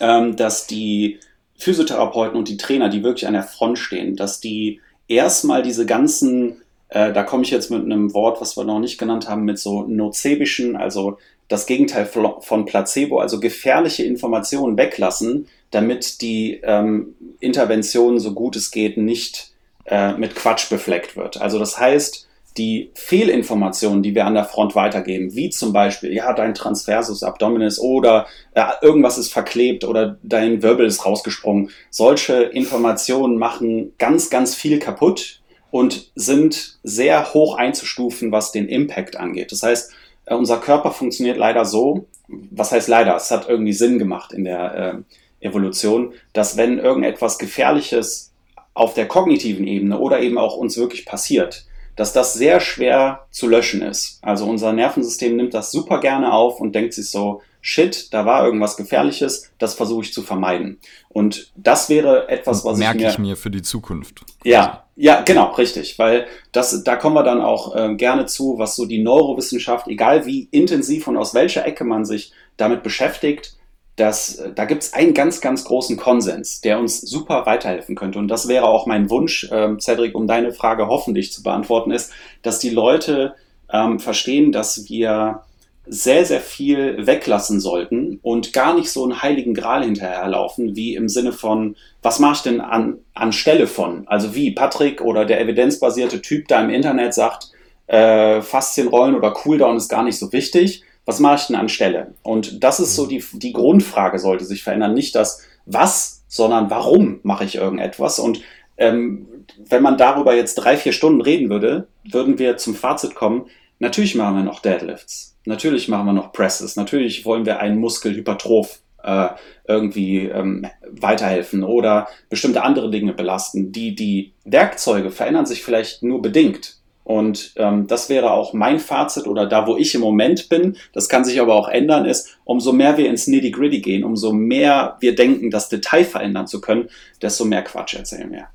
[SPEAKER 2] ähm, dass die Physiotherapeuten und die Trainer, die wirklich an der Front stehen, dass die erstmal diese ganzen, äh, da komme ich jetzt mit einem Wort, was wir noch nicht genannt haben, mit so nozebischen, also das Gegenteil von Placebo, also gefährliche Informationen weglassen, damit die ähm, Intervention, so gut es geht, nicht äh, mit Quatsch befleckt wird. Also das heißt, die Fehlinformationen, die wir an der Front weitergeben, wie zum Beispiel, ja, dein Transversus Abdominis oder äh, irgendwas ist verklebt oder dein Wirbel ist rausgesprungen. Solche Informationen machen ganz, ganz viel kaputt und sind sehr hoch einzustufen, was den Impact angeht. Das heißt, äh, unser Körper funktioniert leider so, was heißt leider, es hat irgendwie Sinn gemacht in der äh, Evolution, dass wenn irgendetwas Gefährliches auf der kognitiven Ebene oder eben auch uns wirklich passiert, dass das sehr schwer zu löschen ist. Also unser Nervensystem nimmt das super gerne auf und denkt sich so, shit, da war irgendwas Gefährliches, das versuche ich zu vermeiden. Und das wäre etwas, was
[SPEAKER 1] merke
[SPEAKER 2] ich mir,
[SPEAKER 1] ich mir für die Zukunft.
[SPEAKER 2] Ja, ja, genau, richtig, weil das, da kommen wir dann auch äh, gerne zu, was so die Neurowissenschaft, egal wie intensiv und aus welcher Ecke man sich damit beschäftigt, dass äh, da gibt es einen ganz, ganz großen Konsens, der uns super weiterhelfen könnte. Und das wäre auch mein Wunsch, äh, Cedric, um deine Frage hoffentlich zu beantworten, ist, dass die Leute ähm, verstehen, dass wir sehr, sehr viel weglassen sollten und gar nicht so einen heiligen Gral hinterherlaufen, wie im Sinne von, was mache ich denn an, anstelle von? Also wie Patrick oder der evidenzbasierte Typ da im Internet sagt, äh, Faszienrollen oder Cooldown ist gar nicht so wichtig. Was mache ich denn anstelle? Und das ist so die, die Grundfrage sollte sich verändern. Nicht das Was, sondern warum mache ich irgendetwas? Und ähm, wenn man darüber jetzt drei, vier Stunden reden würde, würden wir zum Fazit kommen, natürlich machen wir noch Deadlifts Natürlich machen wir noch Presses. Natürlich wollen wir einen Muskelhypertroph äh, irgendwie ähm, weiterhelfen oder bestimmte andere Dinge belasten. Die, die Werkzeuge verändern sich vielleicht nur bedingt. Und ähm, das wäre auch mein Fazit oder da, wo ich im Moment bin. Das kann sich aber auch ändern, ist, umso mehr wir ins Nitty-Gritty gehen, umso mehr wir denken, das Detail verändern zu können, desto mehr Quatsch erzählen wir.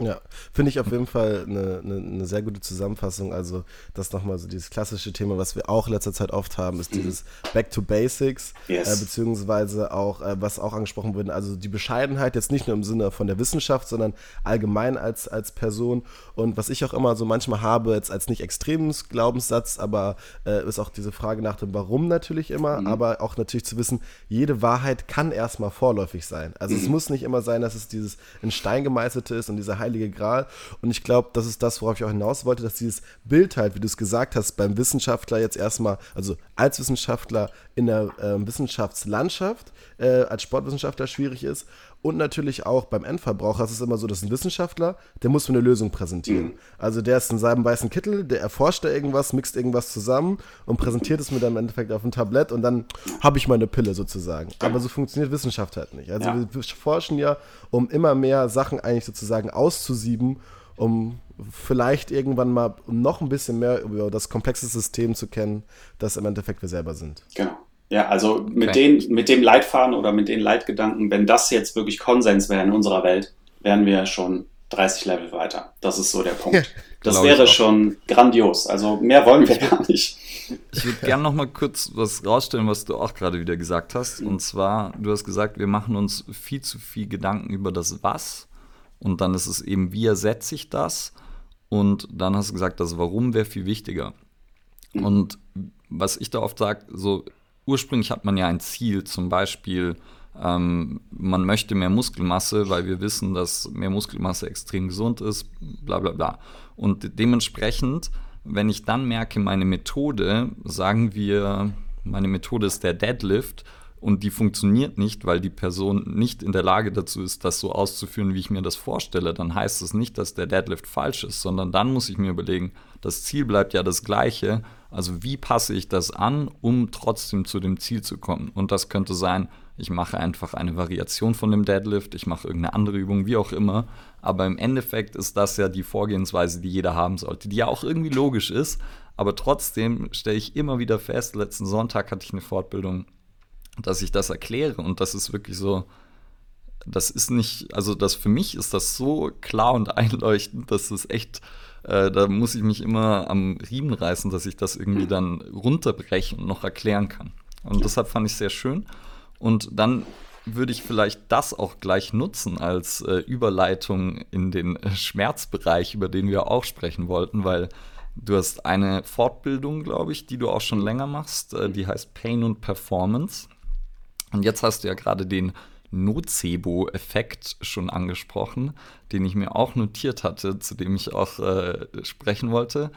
[SPEAKER 3] Ja, finde ich auf jeden Fall eine, eine, eine, sehr gute Zusammenfassung. Also, das nochmal so dieses klassische Thema, was wir auch in letzter Zeit oft haben, ist dieses Back to Basics, yes. äh, beziehungsweise auch, äh, was auch angesprochen wurde, also die Bescheidenheit jetzt nicht nur im Sinne von der Wissenschaft, sondern allgemein als, als Person. Und was ich auch immer so manchmal habe, jetzt als nicht extremes Glaubenssatz, aber äh, ist auch diese Frage nach dem Warum natürlich immer, mhm. aber auch natürlich zu wissen, jede Wahrheit kann erstmal vorläufig sein. Also, mhm. es muss nicht immer sein, dass es dieses in Stein gemeißelte ist und dieser heilige Gral. Und ich glaube, das ist das, worauf ich auch hinaus wollte, dass dieses Bild halt, wie du es gesagt hast, beim Wissenschaftler jetzt erstmal, also als Wissenschaftler in der äh, Wissenschaftslandschaft, äh, als Sportwissenschaftler schwierig ist. Und natürlich auch beim Endverbraucher ist es immer so, dass ein Wissenschaftler, der muss mir eine Lösung präsentieren. Mhm. Also der ist in seinem weißen Kittel, der erforscht da irgendwas, mixt irgendwas zusammen und präsentiert es mir dann im Endeffekt auf dem Tablett und dann habe ich meine Pille sozusagen. Aber so funktioniert Wissenschaft halt nicht. Also ja. wir forschen ja, um immer mehr Sachen eigentlich sozusagen auszusieben, um vielleicht irgendwann mal noch ein bisschen mehr über das komplexe System zu kennen, das im Endeffekt wir selber sind.
[SPEAKER 2] Genau. Ja, also mit, okay. den, mit dem Leitfaden oder mit den Leitgedanken, wenn das jetzt wirklich Konsens wäre in unserer Welt, wären wir schon 30 Level weiter. Das ist so der Punkt. das wäre schon grandios. Also mehr wollen wir gar nicht.
[SPEAKER 1] Ich würde gerne noch mal kurz was rausstellen, was du auch gerade wieder gesagt hast. Und zwar, du hast gesagt, wir machen uns viel zu viel Gedanken über das Was. Und dann ist es eben, wie ersetze ich das? Und dann hast du gesagt, das Warum wäre viel wichtiger. Mhm. Und was ich da oft sage, so ursprünglich hat man ja ein Ziel, zum Beispiel, ähm, man möchte mehr Muskelmasse, weil wir wissen, dass mehr Muskelmasse extrem gesund ist, bla bla bla. Und dementsprechend, wenn ich dann merke, meine Methode, sagen wir, meine Methode ist der Deadlift, und die funktioniert nicht, weil die Person nicht in der Lage dazu ist, das so auszuführen, wie ich mir das vorstelle, dann heißt es nicht, dass der Deadlift falsch ist, sondern dann muss ich mir überlegen, das Ziel bleibt ja das gleiche, also wie passe ich das an, um trotzdem zu dem Ziel zu kommen? Und das könnte sein, ich mache einfach eine Variation von dem Deadlift, ich mache irgendeine andere Übung, wie auch immer. Aber im Endeffekt ist das ja die Vorgehensweise, die jeder haben sollte, die ja auch irgendwie logisch ist. Aber trotzdem stelle ich immer wieder fest, letzten Sonntag hatte ich eine Fortbildung, dass ich das erkläre. Und das ist wirklich so, das ist nicht, also das für mich ist das so klar und einleuchtend, dass es echt äh, da muss ich mich immer am Riemen reißen, dass ich das irgendwie dann runterbrechen und noch erklären kann. Und deshalb fand ich sehr schön. Und dann würde ich vielleicht das auch gleich nutzen als äh, Überleitung in den äh, Schmerzbereich, über den wir auch sprechen wollten, weil du hast eine Fortbildung, glaube ich, die du auch schon länger machst, äh, die heißt Pain und Performance. Und jetzt hast du ja gerade den Nocebo-Effekt schon angesprochen, den ich mir auch notiert hatte, zu dem ich auch äh, sprechen wollte.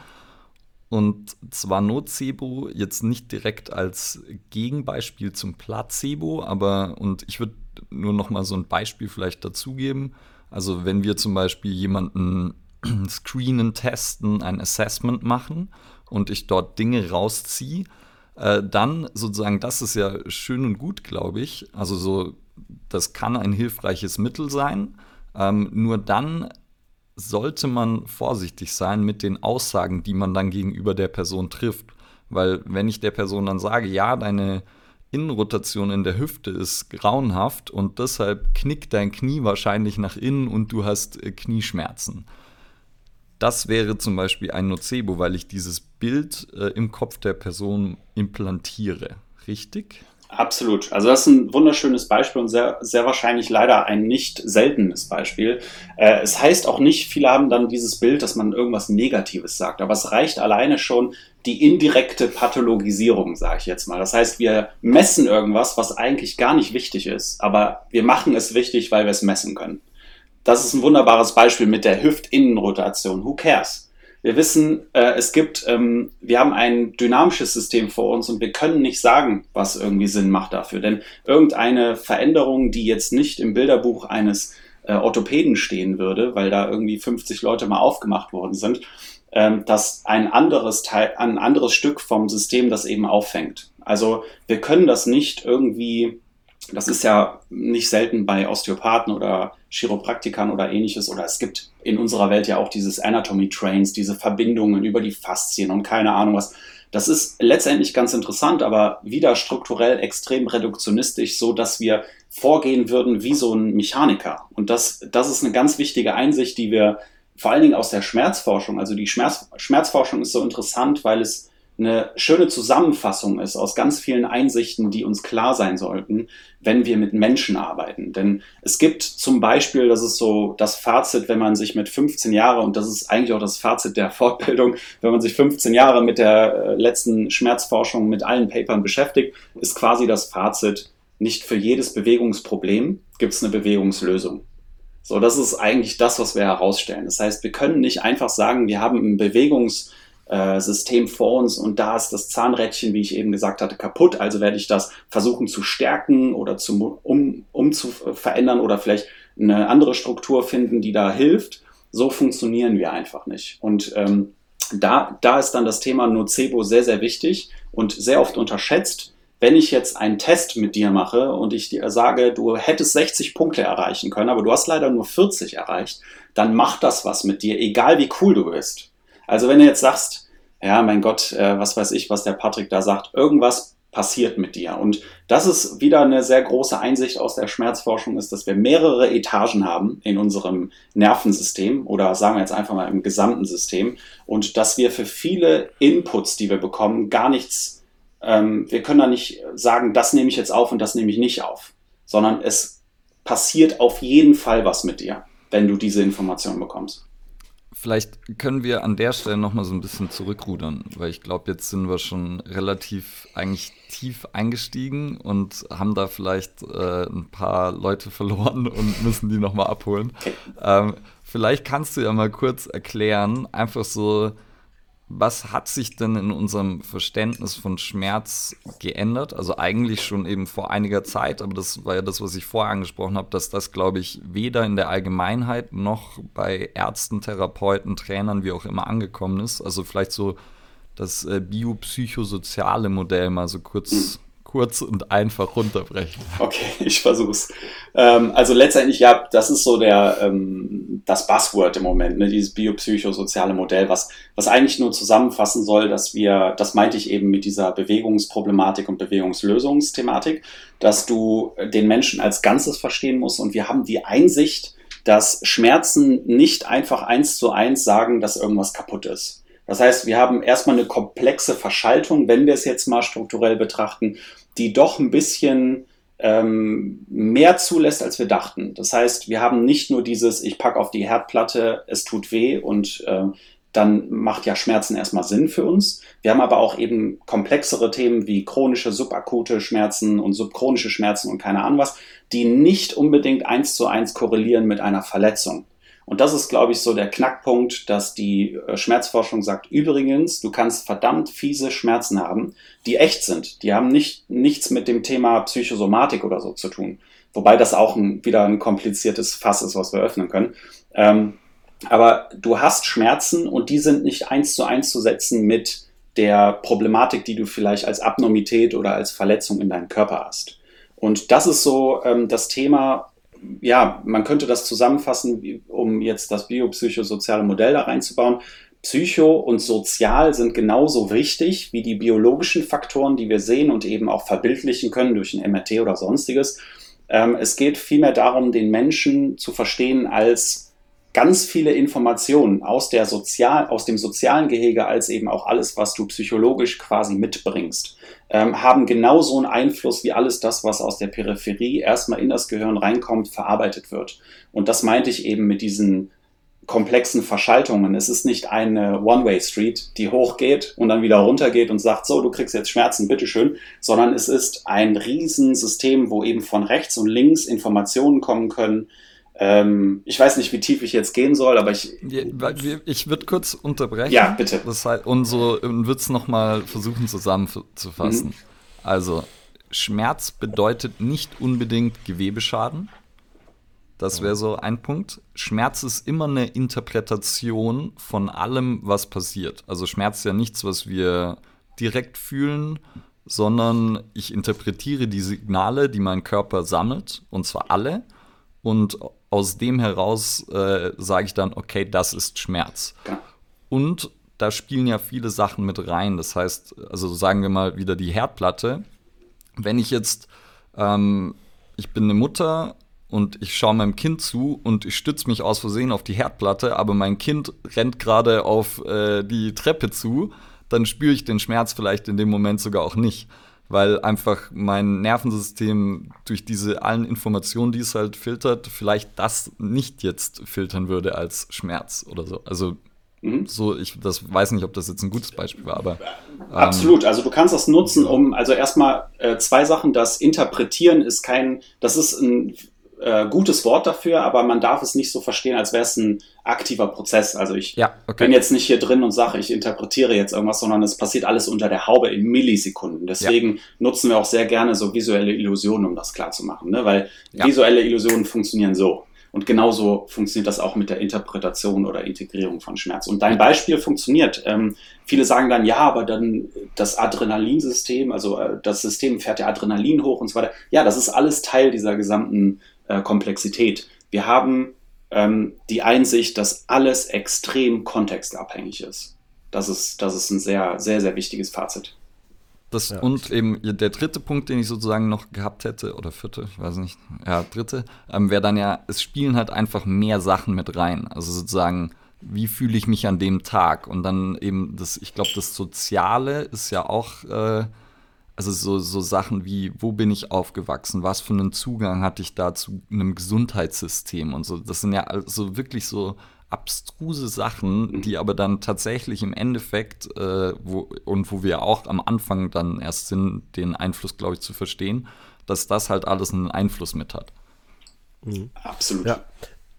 [SPEAKER 1] Und zwar Nocebo jetzt nicht direkt als Gegenbeispiel zum Placebo, aber und ich würde nur noch mal so ein Beispiel vielleicht dazugeben. Also wenn wir zum Beispiel jemanden screenen, testen, ein Assessment machen und ich dort Dinge rausziehe, äh, dann sozusagen, das ist ja schön und gut, glaube ich. Also so das kann ein hilfreiches Mittel sein. Ähm, nur dann sollte man vorsichtig sein mit den Aussagen, die man dann gegenüber der Person trifft. Weil wenn ich der Person dann sage, ja, deine Innenrotation in der Hüfte ist grauenhaft und deshalb knickt dein Knie wahrscheinlich nach innen und du hast äh, Knieschmerzen. Das wäre zum Beispiel ein Nocebo, weil ich dieses Bild äh, im Kopf der Person implantiere. Richtig?
[SPEAKER 2] Absolut. Also das ist ein wunderschönes Beispiel und sehr, sehr wahrscheinlich leider ein nicht seltenes Beispiel. Äh, es heißt auch nicht, viele haben dann dieses Bild, dass man irgendwas Negatives sagt, aber es reicht alleine schon die indirekte Pathologisierung, sage ich jetzt mal. Das heißt, wir messen irgendwas, was eigentlich gar nicht wichtig ist, aber wir machen es wichtig, weil wir es messen können. Das ist ein wunderbares Beispiel mit der Hüftinnenrotation. Who cares? Wir wissen, äh, es gibt, ähm, wir haben ein dynamisches System vor uns und wir können nicht sagen, was irgendwie Sinn macht dafür. Denn irgendeine Veränderung, die jetzt nicht im Bilderbuch eines äh, Orthopäden stehen würde, weil da irgendwie 50 Leute mal aufgemacht worden sind, ähm, dass ein anderes Teil, ein anderes Stück vom System das eben auffängt. Also wir können das nicht irgendwie das ist ja nicht selten bei Osteopathen oder Chiropraktikern oder ähnliches. Oder es gibt in unserer Welt ja auch dieses Anatomy Trains, diese Verbindungen über die Faszien und keine Ahnung was. Das ist letztendlich ganz interessant, aber wieder strukturell extrem reduktionistisch, so dass wir vorgehen würden wie so ein Mechaniker. Und das, das ist eine ganz wichtige Einsicht, die wir vor allen Dingen aus der Schmerzforschung, also die Schmerz, Schmerzforschung ist so interessant, weil es eine schöne Zusammenfassung ist aus ganz vielen Einsichten, die uns klar sein sollten, wenn wir mit Menschen arbeiten. Denn es gibt zum Beispiel, das ist so das Fazit, wenn man sich mit 15 Jahren, und das ist eigentlich auch das Fazit der Fortbildung, wenn man sich 15 Jahre mit der äh, letzten Schmerzforschung, mit allen Papern beschäftigt, ist quasi das Fazit, nicht für jedes Bewegungsproblem gibt es eine Bewegungslösung. So, das ist eigentlich das, was wir herausstellen. Das heißt, wir können nicht einfach sagen, wir haben ein Bewegungs- äh, System vor uns und da ist das Zahnrädchen, wie ich eben gesagt hatte, kaputt. Also werde ich das versuchen zu stärken oder zu, um, um zu verändern oder vielleicht eine andere Struktur finden, die da hilft. So funktionieren wir einfach nicht. Und ähm, da, da ist dann das Thema Nocebo sehr, sehr wichtig und sehr oft unterschätzt. Wenn ich jetzt einen Test mit dir mache und ich dir sage, du hättest 60 Punkte erreichen können, aber du hast leider nur 40 erreicht, dann macht das was mit dir, egal wie cool du bist. Also wenn du jetzt sagst, ja, mein Gott, äh, was weiß ich, was der Patrick da sagt, irgendwas passiert mit dir. Und das ist wieder eine sehr große Einsicht aus der Schmerzforschung, ist, dass wir mehrere Etagen haben in unserem Nervensystem oder sagen wir jetzt einfach mal im gesamten System und dass wir für viele Inputs, die wir bekommen, gar nichts, ähm, wir können da nicht sagen, das nehme ich jetzt auf und das nehme ich nicht auf, sondern es passiert auf jeden Fall was mit dir, wenn du diese Information bekommst.
[SPEAKER 1] Vielleicht können wir an der Stelle nochmal so ein bisschen zurückrudern, weil ich glaube, jetzt sind wir schon relativ eigentlich tief eingestiegen und haben da vielleicht äh, ein paar Leute verloren und müssen die nochmal abholen. Ähm, vielleicht kannst du ja mal kurz erklären, einfach so, was hat sich denn in unserem Verständnis von Schmerz geändert? Also eigentlich schon eben vor einiger Zeit, aber das war ja das, was ich vorher angesprochen habe, dass das, glaube ich, weder in der Allgemeinheit noch bei Ärzten, Therapeuten, Trainern, wie auch immer angekommen ist. Also vielleicht so das äh, biopsychosoziale Modell mal so kurz mhm kurz und einfach runterbrechen.
[SPEAKER 2] Okay, ich versuch's. Ähm, also letztendlich, ja, das ist so der, ähm, das Buzzword im Moment, ne, dieses biopsychosoziale Modell, was, was eigentlich nur zusammenfassen soll, dass wir, das meinte ich eben mit dieser Bewegungsproblematik und Bewegungslösungsthematik, dass du den Menschen als Ganzes verstehen musst und wir haben die Einsicht, dass Schmerzen nicht einfach eins zu eins sagen, dass irgendwas kaputt ist. Das heißt, wir haben erstmal eine komplexe Verschaltung, wenn wir es jetzt mal strukturell betrachten, die doch ein bisschen ähm, mehr zulässt, als wir dachten. Das heißt, wir haben nicht nur dieses, ich packe auf die Herdplatte, es tut weh und äh, dann macht ja Schmerzen erstmal Sinn für uns. Wir haben aber auch eben komplexere Themen wie chronische, subakute Schmerzen und subchronische Schmerzen und keine Ahnung was, die nicht unbedingt eins zu eins korrelieren mit einer Verletzung. Und das ist, glaube ich, so der Knackpunkt, dass die äh, Schmerzforschung sagt, übrigens, du kannst verdammt fiese Schmerzen haben, die echt sind. Die haben nicht, nichts mit dem Thema Psychosomatik oder so zu tun. Wobei das auch ein, wieder ein kompliziertes Fass ist, was wir öffnen können. Ähm, aber du hast Schmerzen und die sind nicht eins zu eins zu setzen mit der Problematik, die du vielleicht als Abnormität oder als Verletzung in deinem Körper hast. Und das ist so ähm, das Thema, ja, man könnte das zusammenfassen, um jetzt das biopsychosoziale Modell da reinzubauen. Psycho und Sozial sind genauso wichtig wie die biologischen Faktoren, die wir sehen und eben auch verbildlichen können durch ein MRT oder sonstiges. Ähm, es geht vielmehr darum, den Menschen zu verstehen als ganz viele Informationen aus, der Sozial, aus dem sozialen Gehege als eben auch alles, was du psychologisch quasi mitbringst, ähm, haben genauso einen Einfluss wie alles das, was aus der Peripherie erstmal in das Gehirn reinkommt, verarbeitet wird. Und das meinte ich eben mit diesen komplexen Verschaltungen. Es ist nicht eine One-Way-Street, die hochgeht und dann wieder runtergeht und sagt, so, du kriegst jetzt Schmerzen, bitteschön, sondern es ist ein Riesensystem, wo eben von rechts und links Informationen kommen können, ähm, ich weiß nicht, wie tief ich jetzt gehen soll, aber ich.
[SPEAKER 1] Ich würde kurz unterbrechen.
[SPEAKER 2] Ja, bitte.
[SPEAKER 1] Das heißt, und so würde es nochmal versuchen zusammenzufassen. Mhm. Also, Schmerz bedeutet nicht unbedingt Gewebeschaden. Das wäre so ein Punkt. Schmerz ist immer eine Interpretation von allem, was passiert. Also Schmerz ist ja nichts, was wir direkt fühlen, sondern ich interpretiere die Signale, die mein Körper sammelt, und zwar alle. Und aus dem heraus äh, sage ich dann, okay, das ist Schmerz. Und da spielen ja viele Sachen mit rein. Das heißt, also sagen wir mal wieder die Herdplatte. Wenn ich jetzt, ähm, ich bin eine Mutter und ich schaue meinem Kind zu und ich stütze mich aus Versehen auf die Herdplatte, aber mein Kind rennt gerade auf äh, die Treppe zu, dann spüre ich den Schmerz vielleicht in dem Moment sogar auch nicht weil einfach mein Nervensystem durch diese allen Informationen, die es halt filtert, vielleicht das nicht jetzt filtern würde als Schmerz oder so. Also mhm. so, ich das weiß nicht, ob das jetzt ein gutes Beispiel war, aber
[SPEAKER 2] ähm, absolut. Also du kannst das nutzen, um also erstmal äh, zwei Sachen. Das Interpretieren ist kein, das ist ein äh, gutes Wort dafür, aber man darf es nicht so verstehen, als wäre es ein aktiver Prozess. Also ich ja, okay. bin jetzt nicht hier drin und sage, ich interpretiere jetzt irgendwas, sondern es passiert alles unter der Haube in Millisekunden. Deswegen ja. nutzen wir auch sehr gerne so visuelle Illusionen, um das klar zu machen, ne? weil ja. visuelle Illusionen funktionieren so. Und genauso funktioniert das auch mit der Interpretation oder Integrierung von Schmerz. Und dein Beispiel funktioniert. Ähm, viele sagen dann, ja, aber dann das Adrenalinsystem, also äh, das System fährt ja Adrenalin hoch und so weiter. Ja, das ist alles Teil dieser gesamten äh, Komplexität. Wir haben ähm, die Einsicht, dass alles extrem kontextabhängig ist. Das ist, das ist ein sehr, sehr, sehr wichtiges Fazit.
[SPEAKER 1] Das, ja. Und eben der dritte Punkt, den ich sozusagen noch gehabt hätte, oder vierte, ich weiß nicht, ja, dritte, ähm, wäre dann ja, es spielen halt einfach mehr Sachen mit rein. Also sozusagen, wie fühle ich mich an dem Tag? Und dann eben das, ich glaube, das Soziale ist ja auch äh, also so, so Sachen wie, wo bin ich aufgewachsen, was für einen Zugang hatte ich da zu einem Gesundheitssystem und so. Das sind ja also wirklich so abstruse Sachen, mhm. die aber dann tatsächlich im Endeffekt, äh, wo, und wo wir auch am Anfang dann erst sind, den Einfluss, glaube ich, zu verstehen, dass das halt alles einen Einfluss mit hat.
[SPEAKER 3] Mhm. Absolut. Ja.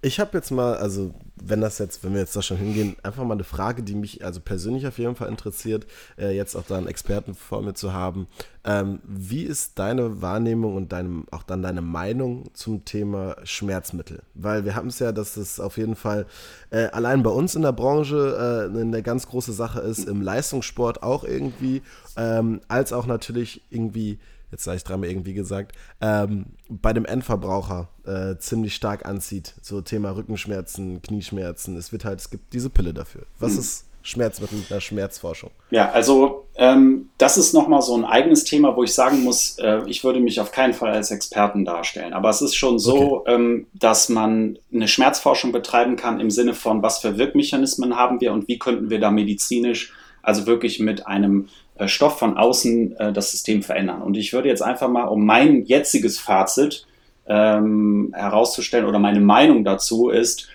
[SPEAKER 3] Ich habe jetzt mal, also wenn das jetzt, wenn wir jetzt da schon hingehen, einfach mal eine Frage, die mich also persönlich auf jeden Fall interessiert, äh, jetzt auch da einen Experten vor mir zu haben. Ähm, wie ist deine Wahrnehmung und deinem, auch dann deine Meinung zum Thema Schmerzmittel? Weil wir haben es ja, dass es auf jeden Fall äh, allein bei uns in der Branche äh, eine ganz große Sache ist, im Leistungssport auch irgendwie, ähm, als auch natürlich irgendwie jetzt sage ich dreimal irgendwie gesagt, ähm, bei dem Endverbraucher äh, ziemlich stark anzieht. So Thema Rückenschmerzen, Knieschmerzen. Es wird halt, es gibt diese Pille dafür. Was hm. ist Schmerzmittel mit der Schmerzforschung?
[SPEAKER 2] Ja, also ähm, das ist nochmal so ein eigenes Thema, wo ich sagen muss, äh, ich würde mich auf keinen Fall als Experten darstellen. Aber es ist schon so, okay. ähm, dass man eine Schmerzforschung betreiben kann im Sinne von, was für Wirkmechanismen haben wir und wie könnten wir da medizinisch, also wirklich mit einem Stoff von außen äh, das System verändern. Und ich würde jetzt einfach mal, um mein jetziges Fazit ähm, herauszustellen oder meine Meinung dazu ist,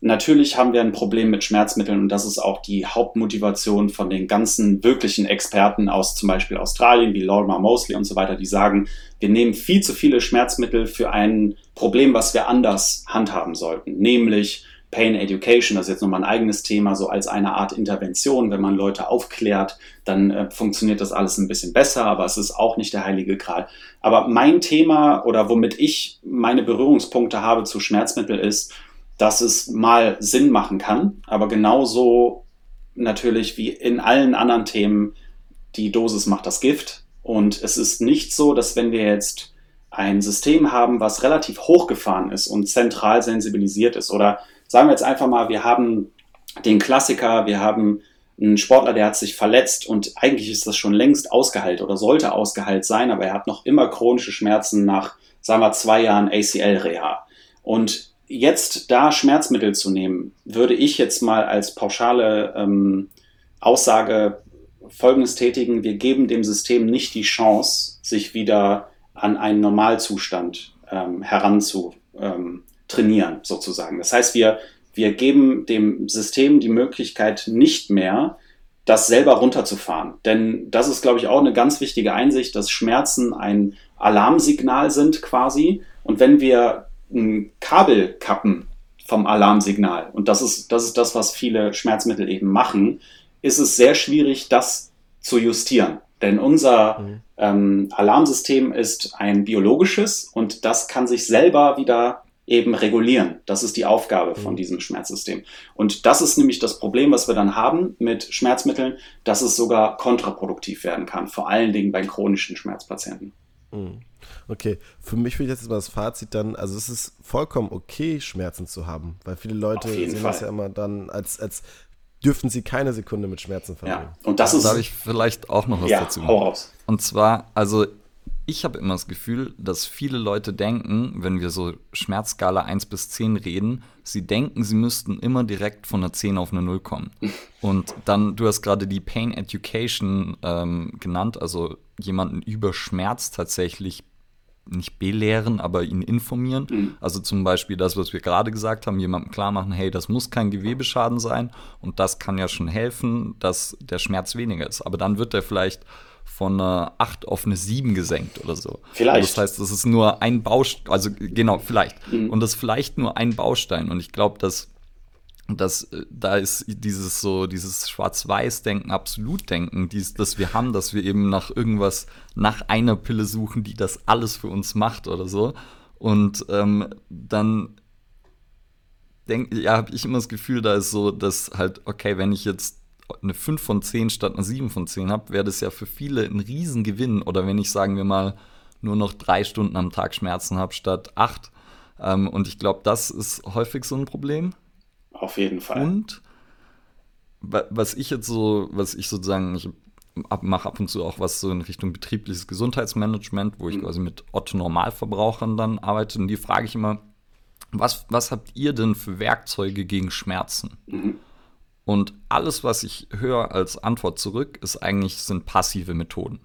[SPEAKER 2] natürlich haben wir ein Problem mit Schmerzmitteln und das ist auch die Hauptmotivation von den ganzen wirklichen Experten aus zum Beispiel Australien wie Lorimer Mosley und so weiter, die sagen, wir nehmen viel zu viele Schmerzmittel für ein Problem, was wir anders handhaben sollten, nämlich Pain Education, das ist jetzt nochmal ein eigenes Thema, so als eine Art Intervention. Wenn man Leute aufklärt, dann äh, funktioniert das alles ein bisschen besser, aber es ist auch nicht der heilige Gral. Aber mein Thema oder womit ich meine Berührungspunkte habe zu Schmerzmittel ist, dass es mal Sinn machen kann, aber genauso natürlich wie in allen anderen Themen, die Dosis macht das Gift. Und es ist nicht so, dass wenn wir jetzt ein System haben, was relativ hochgefahren ist und zentral sensibilisiert ist oder sagen wir jetzt einfach mal, wir haben den Klassiker, wir haben einen Sportler, der hat sich verletzt und eigentlich ist das schon längst ausgeheilt oder sollte ausgeheilt sein, aber er hat noch immer chronische Schmerzen nach, sagen wir, zwei Jahren ACL-Reha. Und jetzt da Schmerzmittel zu nehmen, würde ich jetzt mal als pauschale ähm, Aussage Folgendes tätigen. Wir geben dem System nicht die Chance, sich wieder an einen Normalzustand ähm, heranzu ähm, trainieren, sozusagen. Das heißt, wir, wir geben dem System die Möglichkeit nicht mehr, das selber runterzufahren. Denn das ist, glaube ich, auch eine ganz wichtige Einsicht, dass Schmerzen ein Alarmsignal sind quasi. Und wenn wir ein Kabel kappen vom Alarmsignal, und das ist, das ist das, was viele Schmerzmittel eben machen, ist es sehr schwierig, das zu justieren. Denn unser mhm. ähm, Alarmsystem ist ein biologisches und das kann sich selber wieder eben regulieren. Das ist die Aufgabe von mhm. diesem Schmerzsystem. Und das ist nämlich das Problem, was wir dann haben mit Schmerzmitteln, dass es sogar kontraproduktiv werden kann, vor allen Dingen bei chronischen Schmerzpatienten.
[SPEAKER 3] Mhm. Okay, für mich will jetzt mal das Fazit dann, also es ist vollkommen okay, Schmerzen zu haben, weil viele Leute sehen Fall. das ja immer dann als, als dürfen sie keine Sekunde mit Schmerzen verbringen.
[SPEAKER 1] Ja, und das ist. Darf ich vielleicht auch noch was ja, dazu? Hau raus. Und zwar, also ich habe immer das Gefühl, dass viele Leute denken, wenn wir so Schmerzskala 1 bis 10 reden, sie denken, sie müssten immer direkt von einer 10 auf eine 0 kommen. Und dann, du hast gerade die Pain Education ähm, genannt, also jemanden über Schmerz tatsächlich nicht belehren, aber ihn informieren. Mhm. Also zum Beispiel das, was wir gerade gesagt haben, jemandem klar machen, hey, das muss kein Gewebeschaden sein und das kann ja schon helfen, dass der Schmerz weniger ist. Aber dann wird er vielleicht von einer 8 auf eine 7 gesenkt oder so. Vielleicht. das heißt, das ist nur ein Baustein, also genau, vielleicht. Mhm. Und das ist vielleicht nur ein Baustein. Und ich glaube, dass das, äh, da ist dieses so, dieses Schwarz-Weiß-Denken, Absolut-Denken, dies, das wir haben, dass wir eben nach irgendwas, nach einer Pille suchen, die das alles für uns macht oder so. Und ähm, dann denke ja, habe ich immer das Gefühl, da ist so, dass halt, okay, wenn ich jetzt eine 5 von 10 statt eine 7 von 10 habe, wäre das ja für viele ein Riesengewinn. Oder wenn ich, sagen wir mal, nur noch drei Stunden am Tag Schmerzen habe statt acht. Ähm, und ich glaube, das ist häufig so ein Problem
[SPEAKER 2] auf jeden Fall.
[SPEAKER 1] Und was ich jetzt so, was ich sozusagen, ich mache ab und zu auch was so in Richtung betriebliches Gesundheitsmanagement, wo ich mhm. quasi mit Otto-Normalverbrauchern dann arbeite. Und die frage ich immer, was, was habt ihr denn für Werkzeuge gegen Schmerzen? Mhm. Und alles, was ich höre als Antwort zurück, ist eigentlich, sind passive Methoden.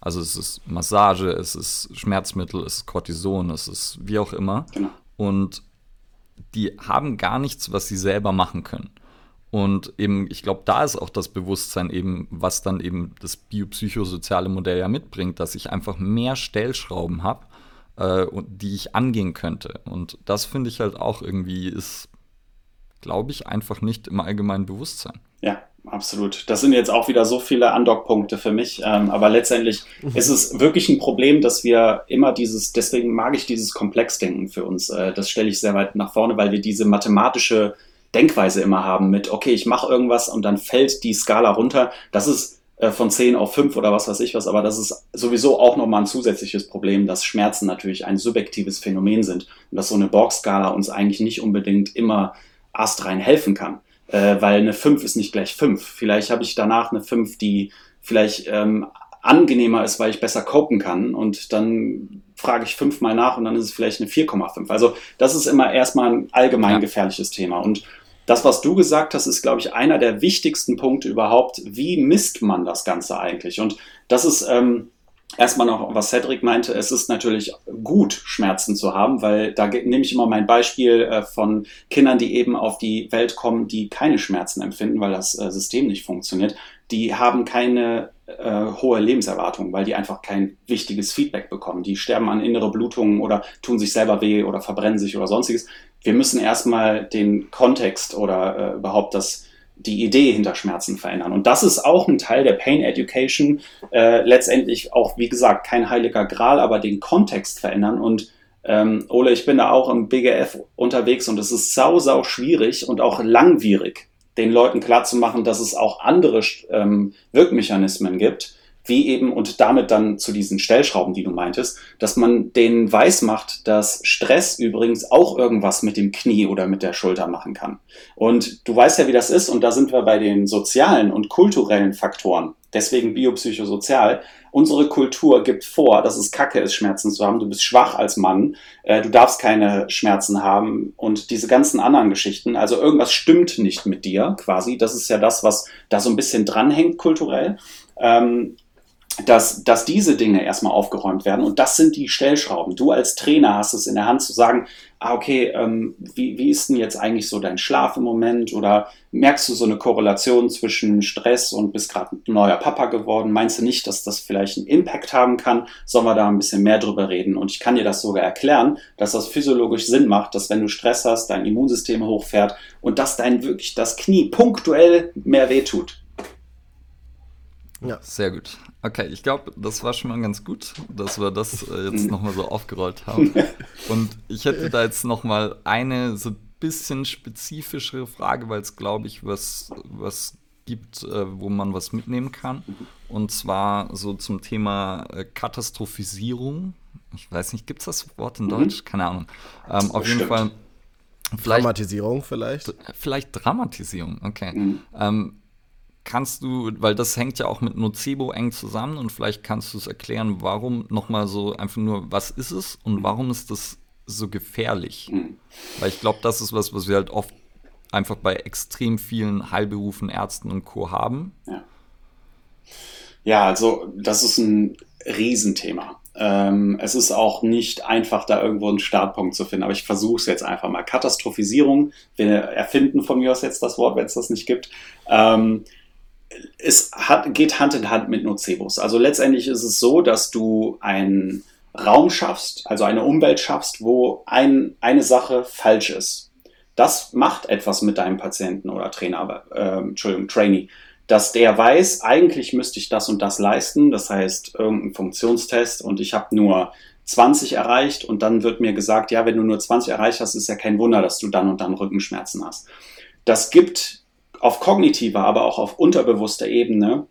[SPEAKER 1] Also es ist Massage, es ist Schmerzmittel, es ist Cortison, es ist wie auch immer. Genau. Und die haben gar nichts, was sie selber machen können. Und eben, ich glaube, da ist auch das Bewusstsein eben, was dann eben das biopsychosoziale Modell ja mitbringt, dass ich einfach mehr Stellschrauben habe, äh, die ich angehen könnte. Und das finde ich halt auch irgendwie ist, glaube ich, einfach nicht im allgemeinen Bewusstsein.
[SPEAKER 2] Ja, absolut. Das sind jetzt auch wieder so viele Andockpunkte für mich. Ähm, aber letztendlich mhm. ist es wirklich ein Problem, dass wir immer dieses, deswegen mag ich dieses Komplexdenken für uns. Äh, das stelle ich sehr weit nach vorne, weil wir diese mathematische Denkweise immer haben mit, okay, ich mache irgendwas und dann fällt die Skala runter. Das ist äh, von 10 auf 5 oder was weiß ich was, aber das ist sowieso auch nochmal ein zusätzliches Problem, dass Schmerzen natürlich ein subjektives Phänomen sind und dass so eine Borg-Skala uns eigentlich nicht unbedingt immer astrein helfen kann äh, weil eine 5 ist nicht gleich 5. Vielleicht habe ich danach eine 5, die vielleicht ähm, angenehmer ist, weil ich besser copen kann und dann frage ich fünfmal nach und dann ist es vielleicht eine 4,5. Also das ist immer erstmal ein allgemein ja. gefährliches Thema und das, was du gesagt hast, ist, glaube ich, einer der wichtigsten Punkte überhaupt. Wie misst man das Ganze eigentlich? Und das ist ähm, erstmal noch, was Cedric meinte, es ist natürlich gut, Schmerzen zu haben, weil da nehme ich immer mein Beispiel äh, von Kindern, die eben auf die Welt kommen, die keine Schmerzen empfinden, weil das äh, System nicht funktioniert. Die haben keine äh, hohe Lebenserwartung, weil die einfach kein wichtiges Feedback bekommen. Die sterben an innere Blutungen oder tun sich selber weh oder verbrennen sich oder sonstiges. Wir müssen erstmal den Kontext oder äh, überhaupt das die Idee hinter Schmerzen verändern. Und das ist auch ein Teil der Pain Education. Äh, letztendlich auch, wie gesagt, kein heiliger Gral, aber den Kontext verändern. Und ähm, Ole, ich bin da auch im BGF unterwegs und es ist sau, sau schwierig und auch langwierig, den Leuten klarzumachen, dass es auch andere ähm, Wirkmechanismen gibt, wie eben und damit dann zu diesen Stellschrauben, die du meintest, dass man denen weiß macht, dass Stress übrigens auch irgendwas mit dem Knie oder mit der Schulter machen kann. Und du weißt ja, wie das ist und da sind wir bei den sozialen und kulturellen Faktoren. Deswegen biopsychosozial. Unsere Kultur gibt vor, dass es kacke ist, Schmerzen zu haben. Du bist schwach als Mann. Äh, du darfst keine Schmerzen haben und diese ganzen anderen Geschichten. Also irgendwas stimmt nicht mit dir quasi. Das ist ja das, was da so ein bisschen dranhängt kulturell. Ähm, dass, dass diese Dinge erstmal aufgeräumt werden. Und das sind die Stellschrauben. Du als Trainer hast es in der Hand zu sagen, ah, okay, ähm, wie, wie ist denn jetzt eigentlich so dein Schlaf im Moment? Oder merkst du so eine Korrelation zwischen Stress und bist gerade ein neuer Papa geworden? Meinst du nicht, dass das vielleicht einen Impact haben kann? Sollen wir da ein bisschen mehr drüber reden? Und ich kann dir das sogar erklären, dass das physiologisch Sinn macht, dass wenn du Stress hast, dein Immunsystem hochfährt und dass dein wirklich das Knie punktuell mehr wehtut.
[SPEAKER 1] Ja. Sehr gut. Okay, ich glaube, das war schon mal ganz gut, dass wir das äh, jetzt mhm. nochmal so aufgerollt haben. Und ich hätte da jetzt nochmal eine so bisschen spezifischere Frage, weil es, glaube ich, was, was gibt, äh, wo man was mitnehmen kann. Und zwar so zum Thema äh, Katastrophisierung. Ich weiß nicht, gibt es das Wort in mhm. Deutsch? Keine Ahnung. Ähm, auf jeden Fall.
[SPEAKER 3] Vielleicht, Dramatisierung vielleicht?
[SPEAKER 1] Vielleicht Dramatisierung, okay. Mhm. Ähm, kannst du, weil das hängt ja auch mit Nocebo eng zusammen und vielleicht kannst du es erklären, warum nochmal so einfach nur, was ist es und warum ist das so gefährlich? Weil ich glaube, das ist was, was wir halt oft einfach bei extrem vielen Heilberufen, Ärzten und Co. haben.
[SPEAKER 2] Ja, ja also das ist ein Riesenthema. Ähm, es ist auch nicht einfach, da irgendwo einen Startpunkt zu finden, aber ich versuche es jetzt einfach mal. Katastrophisierung, wir erfinden von mir aus jetzt das Wort, wenn es das nicht gibt. Ähm, es hat, geht Hand in Hand mit Nocebos. Also letztendlich ist es so, dass du einen Raum schaffst, also eine Umwelt schaffst, wo ein, eine Sache falsch ist. Das macht etwas mit deinem Patienten oder Trainer, äh, Entschuldigung, Trainee, dass der weiß, eigentlich müsste ich das und das leisten, das heißt irgendein Funktionstest und ich habe nur 20 erreicht und dann wird mir gesagt, ja, wenn du nur 20 erreicht hast, ist ja kein Wunder, dass du dann und dann Rückenschmerzen hast. Das gibt auf kognitiver, aber auch auf unterbewusster Ebene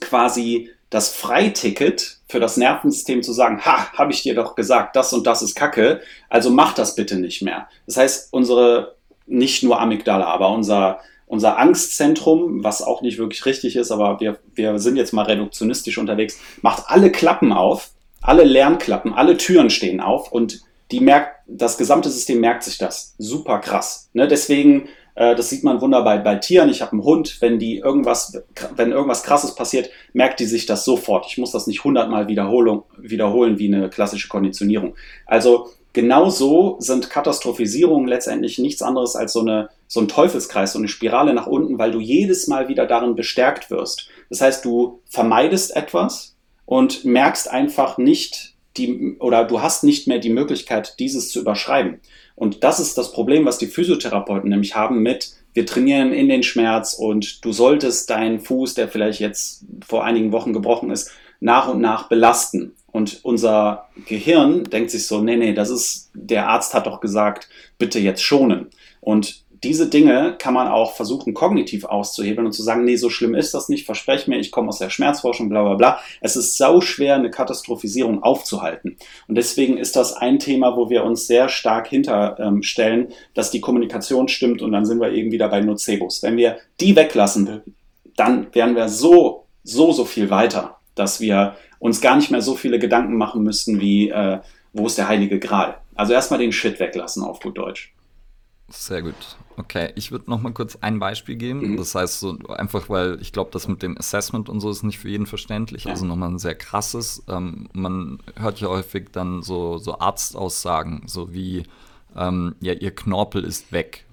[SPEAKER 2] quasi das Freiticket für das Nervensystem zu sagen, ha, habe ich dir doch gesagt, das und das ist Kacke, also mach das bitte nicht mehr. Das heißt, unsere, nicht nur Amygdala, aber unser, unser Angstzentrum, was auch nicht wirklich richtig ist, aber wir, wir sind jetzt mal reduktionistisch unterwegs, macht alle Klappen auf, alle Lernklappen, alle Türen stehen auf und die merkt, das gesamte System merkt sich das. Super krass. Ne? Deswegen das sieht man wunderbar bei, Tieren. Ich habe einen Hund, wenn die irgendwas, wenn irgendwas krasses passiert, merkt die sich das sofort. Ich muss das nicht hundertmal wiederholen wie eine klassische Konditionierung. Also genau so sind Katastrophisierungen letztendlich nichts anderes als so, eine, so ein Teufelskreis, so eine Spirale nach unten, weil du jedes Mal wieder darin bestärkt wirst. Das heißt, du vermeidest etwas und merkst einfach nicht die, oder du hast nicht mehr die Möglichkeit, dieses zu überschreiben. Und das ist das Problem, was die Physiotherapeuten nämlich haben mit, wir trainieren in den Schmerz und du solltest deinen Fuß, der vielleicht jetzt vor einigen Wochen gebrochen ist, nach und nach belasten. Und unser Gehirn denkt sich so, nee, nee, das ist, der Arzt hat doch gesagt, bitte jetzt schonen. Und diese Dinge kann man auch versuchen, kognitiv auszuhebeln und zu sagen, nee, so schlimm ist das nicht, verspreche mir, ich komme aus der Schmerzforschung, bla bla bla. Es ist sau schwer, eine Katastrophisierung aufzuhalten. Und deswegen ist das ein Thema, wo wir uns sehr stark hinterstellen, ähm, dass die Kommunikation stimmt und dann sind wir eben wieder bei Nocebos. Wenn wir die weglassen, dann wären wir so, so, so viel weiter, dass wir uns gar nicht mehr so viele Gedanken machen müssten wie, äh, wo ist der heilige Gral? Also erstmal den Shit weglassen auf gut Deutsch.
[SPEAKER 1] Sehr gut. Okay, ich würde noch mal kurz ein Beispiel geben. Mhm. Das heißt, so einfach, weil ich glaube, das mit dem Assessment und so ist nicht für jeden verständlich. Ja. Also nochmal ein sehr krasses. Ähm, man hört ja häufig dann so, so Arztaussagen, so wie, ähm, ja, ihr Knorpel ist weg.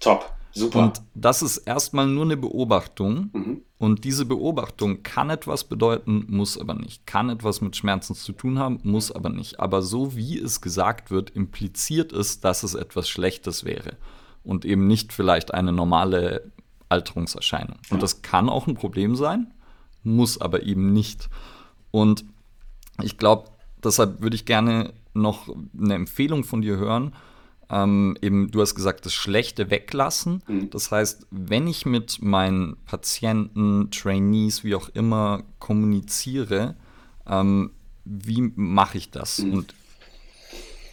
[SPEAKER 2] Top. Super.
[SPEAKER 1] Und das ist erstmal nur eine Beobachtung. Mhm. Und diese Beobachtung kann etwas bedeuten, muss aber nicht. Kann etwas mit Schmerzen zu tun haben, muss aber nicht. Aber so wie es gesagt wird, impliziert es, dass es etwas Schlechtes wäre. Und eben nicht vielleicht eine normale Alterungserscheinung. Und das kann auch ein Problem sein, muss aber eben nicht. Und ich glaube, deshalb würde ich gerne noch eine Empfehlung von dir hören, ähm, eben, du hast gesagt, das Schlechte weglassen.
[SPEAKER 2] Mhm.
[SPEAKER 1] Das heißt, wenn ich mit meinen Patienten, Trainees, wie auch immer, kommuniziere, ähm, wie mache ich das?
[SPEAKER 2] Mhm.
[SPEAKER 1] Und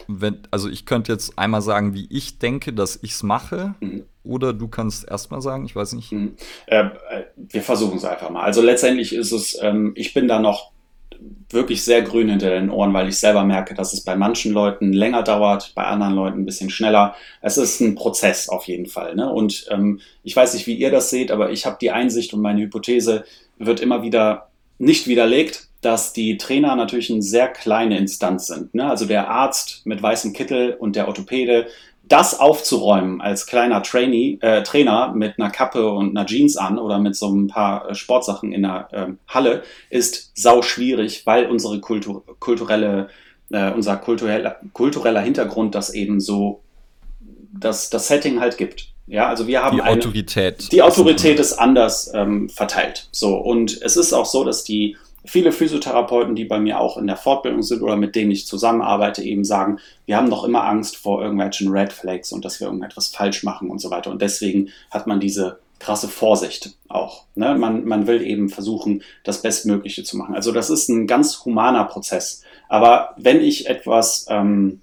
[SPEAKER 1] wenn, also ich könnte jetzt einmal sagen, wie ich denke, dass ich es mache,
[SPEAKER 2] Mhm.
[SPEAKER 1] oder du kannst erstmal sagen, ich weiß nicht.
[SPEAKER 2] Mhm. Äh, äh, wir versuchen es einfach mal. Also letztendlich ist es, ähm, ich bin da noch wirklich sehr grün hinter den Ohren, weil ich selber merke, dass es bei manchen Leuten länger dauert, bei anderen Leuten ein bisschen schneller. Es ist ein Prozess auf jeden Fall. Ne? Und ähm, ich weiß nicht, wie ihr das seht, aber ich habe die Einsicht und meine Hypothese wird immer wieder nicht widerlegt, dass die Trainer natürlich eine sehr kleine Instanz sind. Ne? Also der Arzt mit weißem Kittel und der Orthopäde, das aufzuräumen als kleiner Trainee, äh, Trainer mit einer Kappe und einer Jeans an oder mit so ein paar äh, Sportsachen in der ähm, Halle, ist sau schwierig, weil unsere Kultur, kulturelle, äh, unser kultureller, kultureller Hintergrund das eben so, das, das Setting halt gibt. Ja, also wir haben
[SPEAKER 1] Die
[SPEAKER 2] eine,
[SPEAKER 1] Autorität.
[SPEAKER 2] die Autorität ist anders ähm, verteilt. So, und es ist auch so, dass die viele Physiotherapeuten, die bei mir auch in der Fortbildung sind oder mit denen ich zusammenarbeite, eben sagen, wir haben doch immer Angst vor irgendwelchen Red Flags und dass wir irgendetwas falsch machen und so weiter. Und deswegen hat man diese krasse Vorsicht auch. Ne? Man, man will eben versuchen, das Bestmögliche zu machen. Also das ist ein ganz humaner Prozess. Aber wenn ich etwas ähm,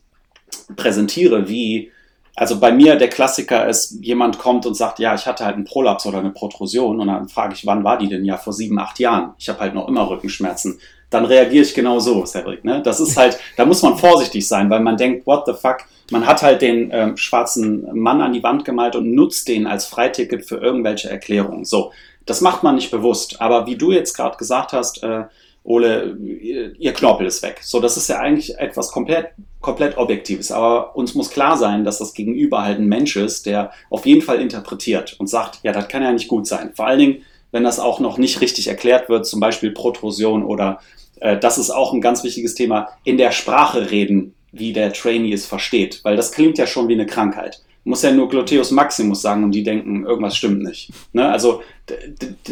[SPEAKER 2] präsentiere, wie also bei mir der Klassiker ist, jemand kommt und sagt, ja, ich hatte halt einen Prolaps oder eine Protrusion und dann frage ich, wann war die denn? Ja, vor sieben, acht Jahren. Ich habe halt noch immer Rückenschmerzen. Dann reagiere ich genau so, Cedric. Ne? Das ist halt, da muss man vorsichtig sein, weil man denkt, what the fuck? Man hat halt den ähm, schwarzen Mann an die Wand gemalt und nutzt den als Freiticket für irgendwelche Erklärungen. So, das macht man nicht bewusst. Aber wie du jetzt gerade gesagt hast, äh, Ole, ihr Knorpel ist weg. So, das ist ja eigentlich etwas komplett, komplett Objektives. Aber uns muss klar sein, dass das Gegenüber halt ein Mensch ist, der auf jeden Fall interpretiert und sagt, ja, das kann ja nicht gut sein. Vor allen Dingen, wenn das auch noch nicht richtig erklärt wird, zum Beispiel Protrusion oder äh, das ist auch ein ganz wichtiges Thema, in der Sprache reden, wie der Trainee es versteht. Weil das klingt ja schon wie eine Krankheit muss ja nur Gluteus Maximus sagen und die denken, irgendwas stimmt nicht. Ne? Also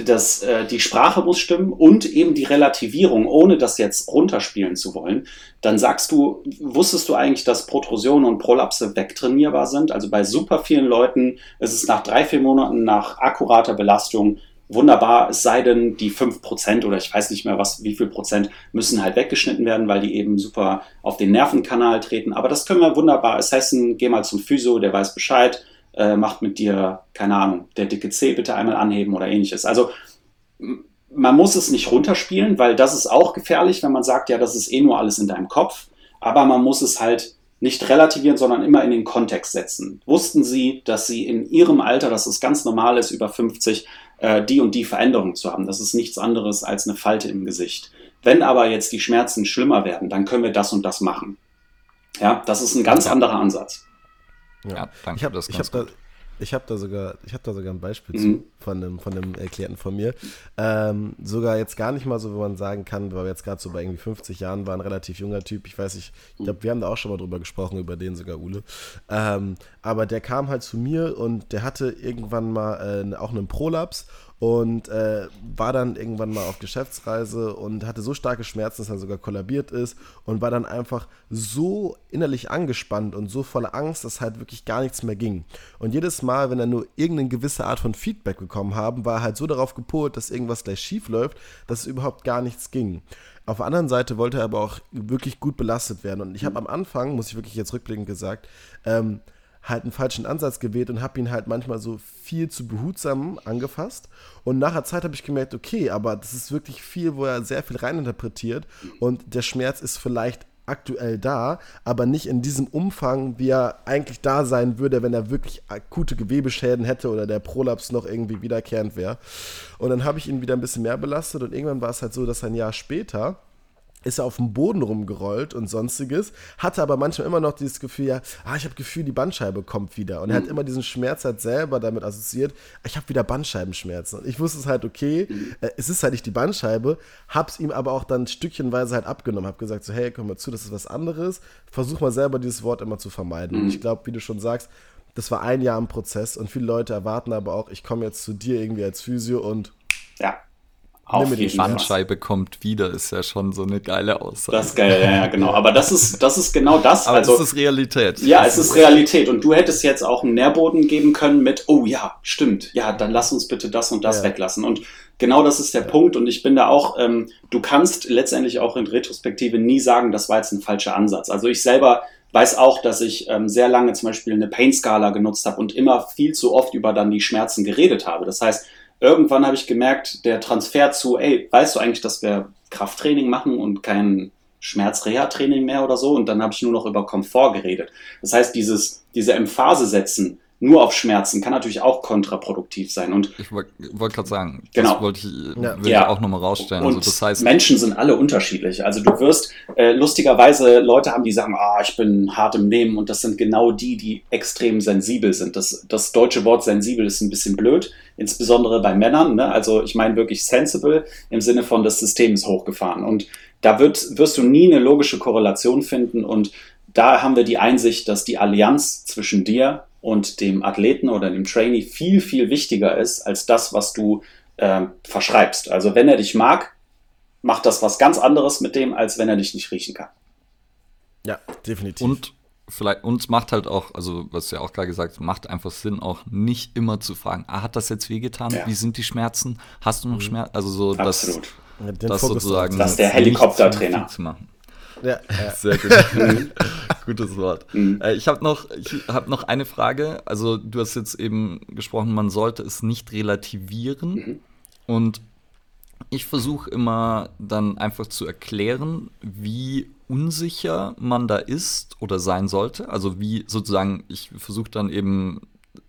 [SPEAKER 2] das, äh, die Sprache muss stimmen und eben die Relativierung, ohne das jetzt runterspielen zu wollen. Dann sagst du, wusstest du eigentlich, dass Protrusionen und Prolapse wegtrainierbar sind? Also bei super vielen Leuten ist es nach drei, vier Monaten nach akkurater Belastung wunderbar, es sei denn, die 5% oder ich weiß nicht mehr was, wie viel Prozent müssen halt weggeschnitten werden, weil die eben super auf den Nervenkanal treten. Aber das können wir wunderbar assessen. Geh mal zum Physio, der weiß Bescheid, äh, macht mit dir, keine Ahnung, der dicke C bitte einmal anheben oder ähnliches. Also man muss es nicht runterspielen, weil das ist auch gefährlich, wenn man sagt, ja, das ist eh nur alles in deinem Kopf. Aber man muss es halt nicht relativieren, sondern immer in den Kontext setzen. Wussten Sie, dass Sie in Ihrem Alter, dass es ganz normal ist, über 50, äh, die und die Veränderung zu haben. Das ist nichts anderes als eine Falte im Gesicht. Wenn aber jetzt die Schmerzen schlimmer werden, dann können wir das und das machen. Ja, das ist ein ganz anderer Ansatz.
[SPEAKER 3] Ja, ja danke. Ich habe hab da, ich habe da sogar, ich habe da sogar ein Beispiel mhm. zu, von einem, von einem Erklärten von mir. Ähm, sogar jetzt gar nicht mal so, wo man sagen kann, weil wir jetzt gerade so bei irgendwie 50 Jahren waren, relativ junger Typ. Ich weiß nicht, ich glaube, wir haben da auch schon mal drüber gesprochen, über den sogar Ule. Ähm, aber der kam halt zu mir und der hatte irgendwann mal äh, auch einen Prolaps und äh, war dann irgendwann mal auf Geschäftsreise und hatte so starke Schmerzen, dass er sogar kollabiert ist und war dann einfach so innerlich angespannt und so voller Angst, dass halt wirklich gar nichts mehr ging. Und jedes Mal, wenn er nur irgendeine gewisse Art von Feedback bekommen haben, war er halt so darauf gepolt, dass irgendwas gleich schief läuft, dass es überhaupt gar nichts ging. Auf der anderen Seite wollte er aber auch wirklich gut belastet werden. Und ich habe am Anfang, muss ich wirklich jetzt rückblickend gesagt, ähm, halt einen falschen Ansatz gewählt und habe ihn halt manchmal so viel zu behutsam angefasst. Und nach der Zeit habe ich gemerkt, okay, aber das ist wirklich viel, wo er sehr viel reininterpretiert und der Schmerz ist vielleicht aktuell da, aber nicht in diesem Umfang, wie er eigentlich da sein würde, wenn er wirklich akute Gewebeschäden hätte oder der Prolaps noch irgendwie wiederkehrend wäre. Und dann habe ich ihn wieder ein bisschen mehr belastet und irgendwann war es halt so, dass ein Jahr später ist er auf dem Boden rumgerollt und sonstiges, hatte aber manchmal immer noch dieses Gefühl, ja, ah, ich habe Gefühl, die Bandscheibe kommt wieder. Und mhm. er hat mhm. immer diesen Schmerz halt selber damit assoziiert, ich habe wieder Bandscheibenschmerzen. Und ich wusste es halt, okay, mhm. äh, es ist halt nicht die Bandscheibe, hab's ihm aber auch dann stückchenweise halt abgenommen, hab gesagt so, hey, komm mal zu, das ist was anderes, versuch mal selber dieses Wort immer zu vermeiden. Mhm. Und ich glaube, wie du schon sagst, das war ein Jahr im Prozess und viele Leute erwarten aber auch, ich komme jetzt zu dir irgendwie als Physio und
[SPEAKER 2] ja
[SPEAKER 1] Auf die Bandscheibe kommt wieder, ist ja schon so eine geile Aussage.
[SPEAKER 2] Das ist geil, ja, genau. Aber das ist, das ist genau das.
[SPEAKER 1] Aber also, es ist Realität.
[SPEAKER 2] Ja, es ist Realität. Und du hättest jetzt auch einen Nährboden geben können mit, oh ja, stimmt, ja, dann lass uns bitte das und das ja. weglassen. Und genau das ist der ja. Punkt. Und ich bin da auch, ähm, du kannst letztendlich auch in Retrospektive nie sagen, das war jetzt ein falscher Ansatz. Also ich selber weiß auch, dass ich ähm, sehr lange zum Beispiel eine Pain-Skala genutzt habe und immer viel zu oft über dann die Schmerzen geredet habe. Das heißt, irgendwann habe ich gemerkt, der Transfer zu, ey, weißt du eigentlich, dass wir Krafttraining machen und kein Schmerzreha-Training mehr oder so? Und dann habe ich nur noch über Komfort geredet. Das heißt, dieses, diese Emphase setzen, nur auf Schmerzen kann natürlich auch kontraproduktiv sein. Und
[SPEAKER 1] ich wollte wollt gerade sagen,
[SPEAKER 2] genau.
[SPEAKER 1] das wollte ich, will ja. ich auch nochmal rausstellen.
[SPEAKER 2] Und also das heißt, Menschen sind alle unterschiedlich. Also du wirst äh, lustigerweise Leute haben, die sagen, ah, ich bin hart im Nehmen und das sind genau die, die extrem sensibel sind. Das, das deutsche Wort sensibel ist ein bisschen blöd, insbesondere bei Männern. Ne? Also ich meine wirklich sensible im Sinne von das System ist hochgefahren. Und da wird, wirst du nie eine logische Korrelation finden und da haben wir die Einsicht, dass die Allianz zwischen dir und dem Athleten oder dem Trainee viel, viel wichtiger ist als das, was du äh, verschreibst. Also wenn er dich mag, macht das was ganz anderes mit dem, als wenn er dich nicht riechen kann.
[SPEAKER 3] Ja, definitiv.
[SPEAKER 1] Und vielleicht uns macht halt auch, also was du ja auch gerade gesagt hast, macht einfach Sinn, auch nicht immer zu fragen, ah, hat das jetzt wehgetan? Ja. Wie sind die Schmerzen? Hast du noch mhm. Schmerzen? Also so,
[SPEAKER 2] Absolut.
[SPEAKER 1] das, das sozusagen.
[SPEAKER 2] Das ist der Helikoptertrainer. Zu machen.
[SPEAKER 1] Ja, ja. Sehr gut. Gutes Wort. Mhm. Äh, ich habe noch, hab noch eine Frage. Also, du hast jetzt eben gesprochen, man sollte es nicht relativieren. Mhm. Und ich versuche immer dann einfach zu erklären, wie unsicher man da ist oder sein sollte. Also, wie sozusagen, ich versuche dann eben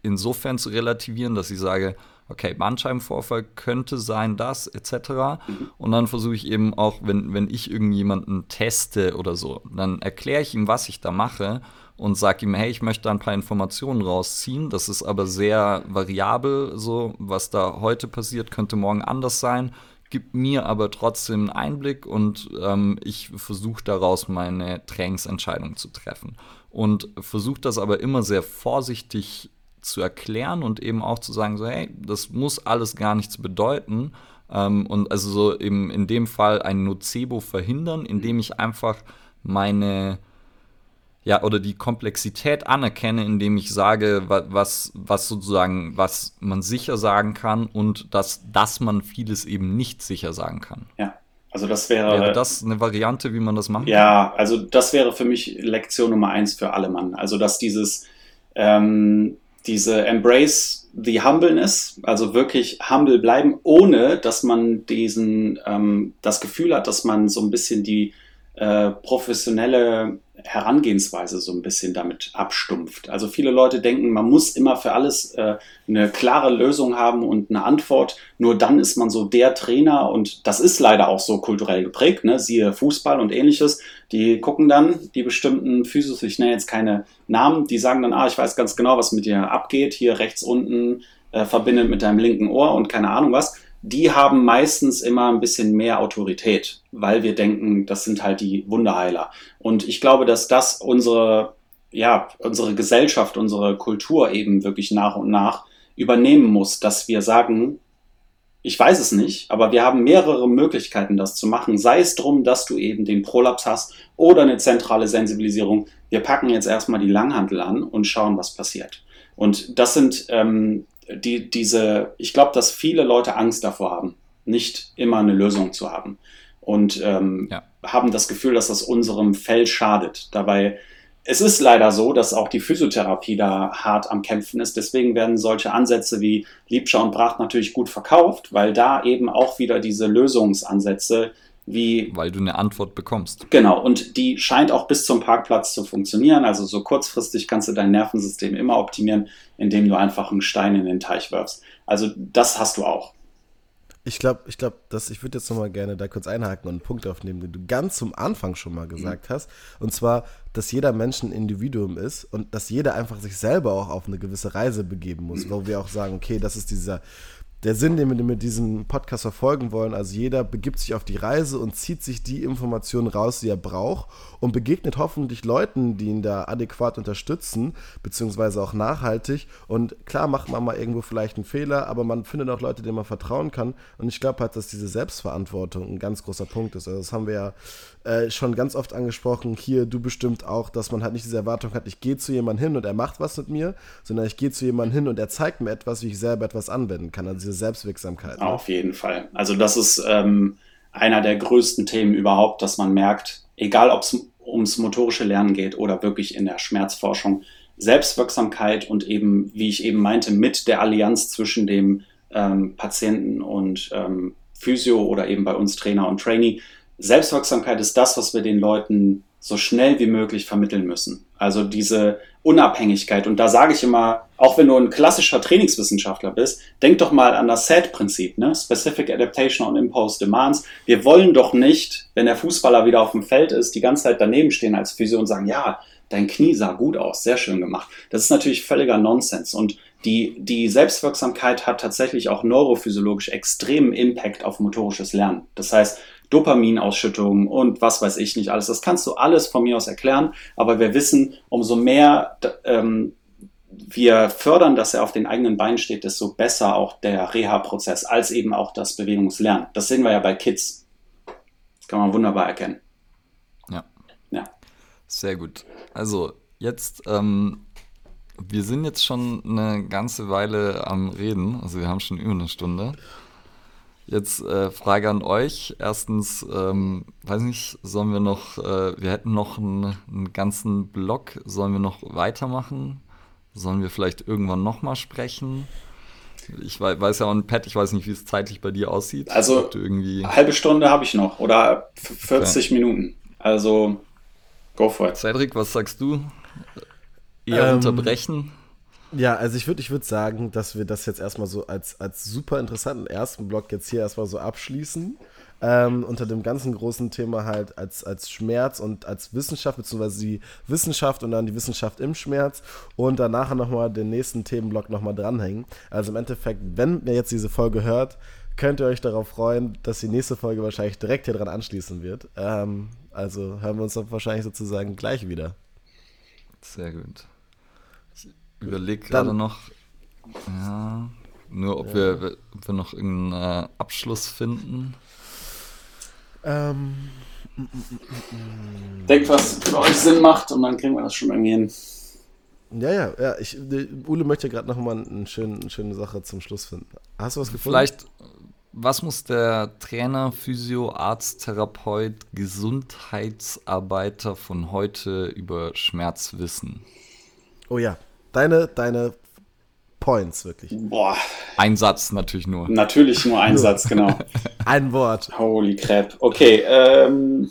[SPEAKER 1] insofern zu relativieren, dass ich sage, okay, Bandscheibenvorfall könnte sein, das, etc. Und dann versuche ich eben auch, wenn, wenn ich irgendjemanden teste oder so, dann erkläre ich ihm, was ich da mache und sage ihm, hey, ich möchte da ein paar Informationen rausziehen. Das ist aber sehr variabel, so was da heute passiert, könnte morgen anders sein. Gibt mir aber trotzdem einen Einblick und ähm, ich versuche daraus meine Trainingsentscheidung zu treffen. Und versuche das aber immer sehr vorsichtig zu erklären und eben auch zu sagen, so, hey, das muss alles gar nichts bedeuten. Ähm, und also so eben in dem Fall ein Nocebo verhindern, indem ich einfach meine, ja, oder die Komplexität anerkenne, indem ich sage, was, was sozusagen, was man sicher sagen kann und dass, dass man vieles eben nicht sicher sagen kann.
[SPEAKER 2] Ja. Also das wäre. Wäre
[SPEAKER 1] das eine Variante, wie man das machen
[SPEAKER 2] kann? Ja, also das wäre für mich Lektion Nummer eins für alle Mann. Also dass dieses ähm, diese Embrace the Humbleness, also wirklich humble bleiben, ohne dass man diesen ähm, das Gefühl hat, dass man so ein bisschen die äh, professionelle Herangehensweise so ein bisschen damit abstumpft. Also viele Leute denken, man muss immer für alles äh, eine klare Lösung haben und eine Antwort. Nur dann ist man so der Trainer und das ist leider auch so kulturell geprägt. Ne? Siehe Fußball und ähnliches. Die gucken dann, die bestimmten Physios, ich nenne jetzt keine Namen, die sagen dann, ah, ich weiß ganz genau, was mit dir abgeht. Hier rechts unten äh, verbindet mit deinem linken Ohr und keine Ahnung was die haben meistens immer ein bisschen mehr Autorität, weil wir denken, das sind halt die Wunderheiler. Und ich glaube, dass das unsere, ja, unsere Gesellschaft, unsere Kultur eben wirklich nach und nach übernehmen muss, dass wir sagen, ich weiß es nicht, aber wir haben mehrere Möglichkeiten, das zu machen. Sei es drum, dass du eben den Prolaps hast oder eine zentrale Sensibilisierung. Wir packen jetzt erstmal die Langhantel an und schauen, was passiert. Und das sind ähm, die, diese, ich glaube, dass viele Leute Angst davor haben, nicht immer eine Lösung zu haben. Und ähm, ja. haben das Gefühl, dass das unserem Fell schadet. Dabei, es ist leider so, dass auch die Physiotherapie da hart am Kämpfen ist. Deswegen werden solche Ansätze wie Liebscher und Bracht natürlich gut verkauft, weil da eben auch wieder diese Lösungsansätze wie.
[SPEAKER 1] Weil du eine Antwort bekommst.
[SPEAKER 2] Genau, und die scheint auch bis zum Parkplatz zu funktionieren. Also so kurzfristig kannst du dein Nervensystem immer optimieren, indem du einfach einen Stein in den Teich wirfst. Also das hast du auch.
[SPEAKER 3] Ich glaube, ich glaube, dass ich würde jetzt noch mal gerne da kurz einhaken und einen Punkt aufnehmen, den du ganz zum Anfang schon mal gesagt mhm. hast. Und zwar, dass jeder Mensch ein Individuum ist und dass jeder einfach sich selber auch auf eine gewisse Reise begeben muss, mhm. wo wir auch sagen, okay, das ist dieser der Sinn, den wir mit diesem Podcast verfolgen wollen. Also jeder begibt sich auf die Reise und zieht sich die Informationen raus, die er braucht und begegnet hoffentlich Leuten, die ihn da adäquat unterstützen, beziehungsweise auch nachhaltig. Und klar macht man mal irgendwo vielleicht einen Fehler, aber man findet auch Leute, denen man vertrauen kann. Und ich glaube halt, dass diese Selbstverantwortung ein ganz großer Punkt ist. Also das haben wir ja äh, schon ganz oft angesprochen. Hier, du bestimmt auch, dass man halt nicht diese Erwartung hat, ich gehe zu jemandem hin und er macht was mit mir, sondern ich gehe zu jemandem hin und er zeigt mir etwas, wie ich selber etwas anwenden kann. Also diese Selbstwirksamkeit.
[SPEAKER 2] Ne? Auf jeden Fall. Also das ist ähm, einer der größten Themen überhaupt, dass man merkt, egal ob es ums motorische Lernen geht oder wirklich in der Schmerzforschung, Selbstwirksamkeit und eben, wie ich eben meinte, mit der Allianz zwischen dem ähm, Patienten und ähm, Physio oder eben bei uns Trainer und Trainee. Selbstwirksamkeit ist das, was wir den Leuten so schnell wie möglich vermitteln müssen. Also diese Unabhängigkeit. Und da sage ich immer, auch wenn du ein klassischer Trainingswissenschaftler bist, denk doch mal an das SAT-Prinzip, ne? Specific Adaptation on Impulse Demands. Wir wollen doch nicht, wenn der Fußballer wieder auf dem Feld ist, die ganze Zeit daneben stehen als Physio und sagen, ja, dein Knie sah gut aus, sehr schön gemacht. Das ist natürlich völliger Nonsens. Und die, die Selbstwirksamkeit hat tatsächlich auch neurophysiologisch extremen Impact auf motorisches Lernen. Das heißt, Dopaminausschüttung und was weiß ich nicht alles. Das kannst du alles von mir aus erklären, aber wir wissen, umso mehr ähm, wir fördern, dass er auf den eigenen Beinen steht, desto besser auch der Reha-Prozess als eben auch das Bewegungslernen. Das sehen wir ja bei Kids. Das kann man wunderbar erkennen.
[SPEAKER 1] Ja. Ja. Sehr gut. Also jetzt, ähm, wir sind jetzt schon eine ganze Weile am Reden. Also wir haben schon über eine Stunde. Jetzt äh, Frage an euch. Erstens, ähm, weiß nicht, sollen wir noch, äh, wir hätten noch einen, einen, ganzen Blog, sollen wir noch weitermachen? Sollen wir vielleicht irgendwann nochmal sprechen? Ich weiß, weiß ja auch, Pat, ich weiß nicht, wie es zeitlich bei dir aussieht.
[SPEAKER 2] Also, irgendwie... eine halbe Stunde habe ich noch oder 40 okay. Minuten. Also, go for it.
[SPEAKER 1] Cedric, was sagst du? Eher ähm, unterbrechen?
[SPEAKER 3] Ja, also ich würde ich würd sagen, dass wir das jetzt erstmal so als, als super interessanten ersten Block jetzt hier erstmal so abschließen. Ähm, unter dem ganzen großen Thema halt als, als Schmerz und als Wissenschaft, beziehungsweise die Wissenschaft und dann die Wissenschaft im Schmerz und danach nochmal den nächsten Themenblock nochmal dranhängen. Also im Endeffekt, wenn ihr jetzt diese Folge hört, könnt ihr euch darauf freuen, dass die nächste Folge wahrscheinlich direkt hier dran anschließen wird. Ähm, also hören wir uns dann wahrscheinlich sozusagen gleich wieder.
[SPEAKER 1] Sehr gut überlege gerade noch, ja, nur ob, ja. wir, ob wir noch irgendeinen äh, Abschluss finden. Ähm.
[SPEAKER 2] Denkt, was für euch Sinn macht und dann kriegen wir das schon irgendwie hin.
[SPEAKER 3] Ja, ja, ja. Ich, Ule möchte gerade noch mal eine schöne, eine schöne Sache zum Schluss finden. Hast du was gefunden?
[SPEAKER 1] Vielleicht, was muss der Trainer, Physio, Arzt, Therapeut, Gesundheitsarbeiter von heute über Schmerz wissen?
[SPEAKER 3] Oh ja, Deine, deine Points, wirklich.
[SPEAKER 2] Boah.
[SPEAKER 1] Ein Satz natürlich nur.
[SPEAKER 2] Natürlich nur ein Satz, genau.
[SPEAKER 3] ein Wort.
[SPEAKER 2] Holy crap. Okay, ähm.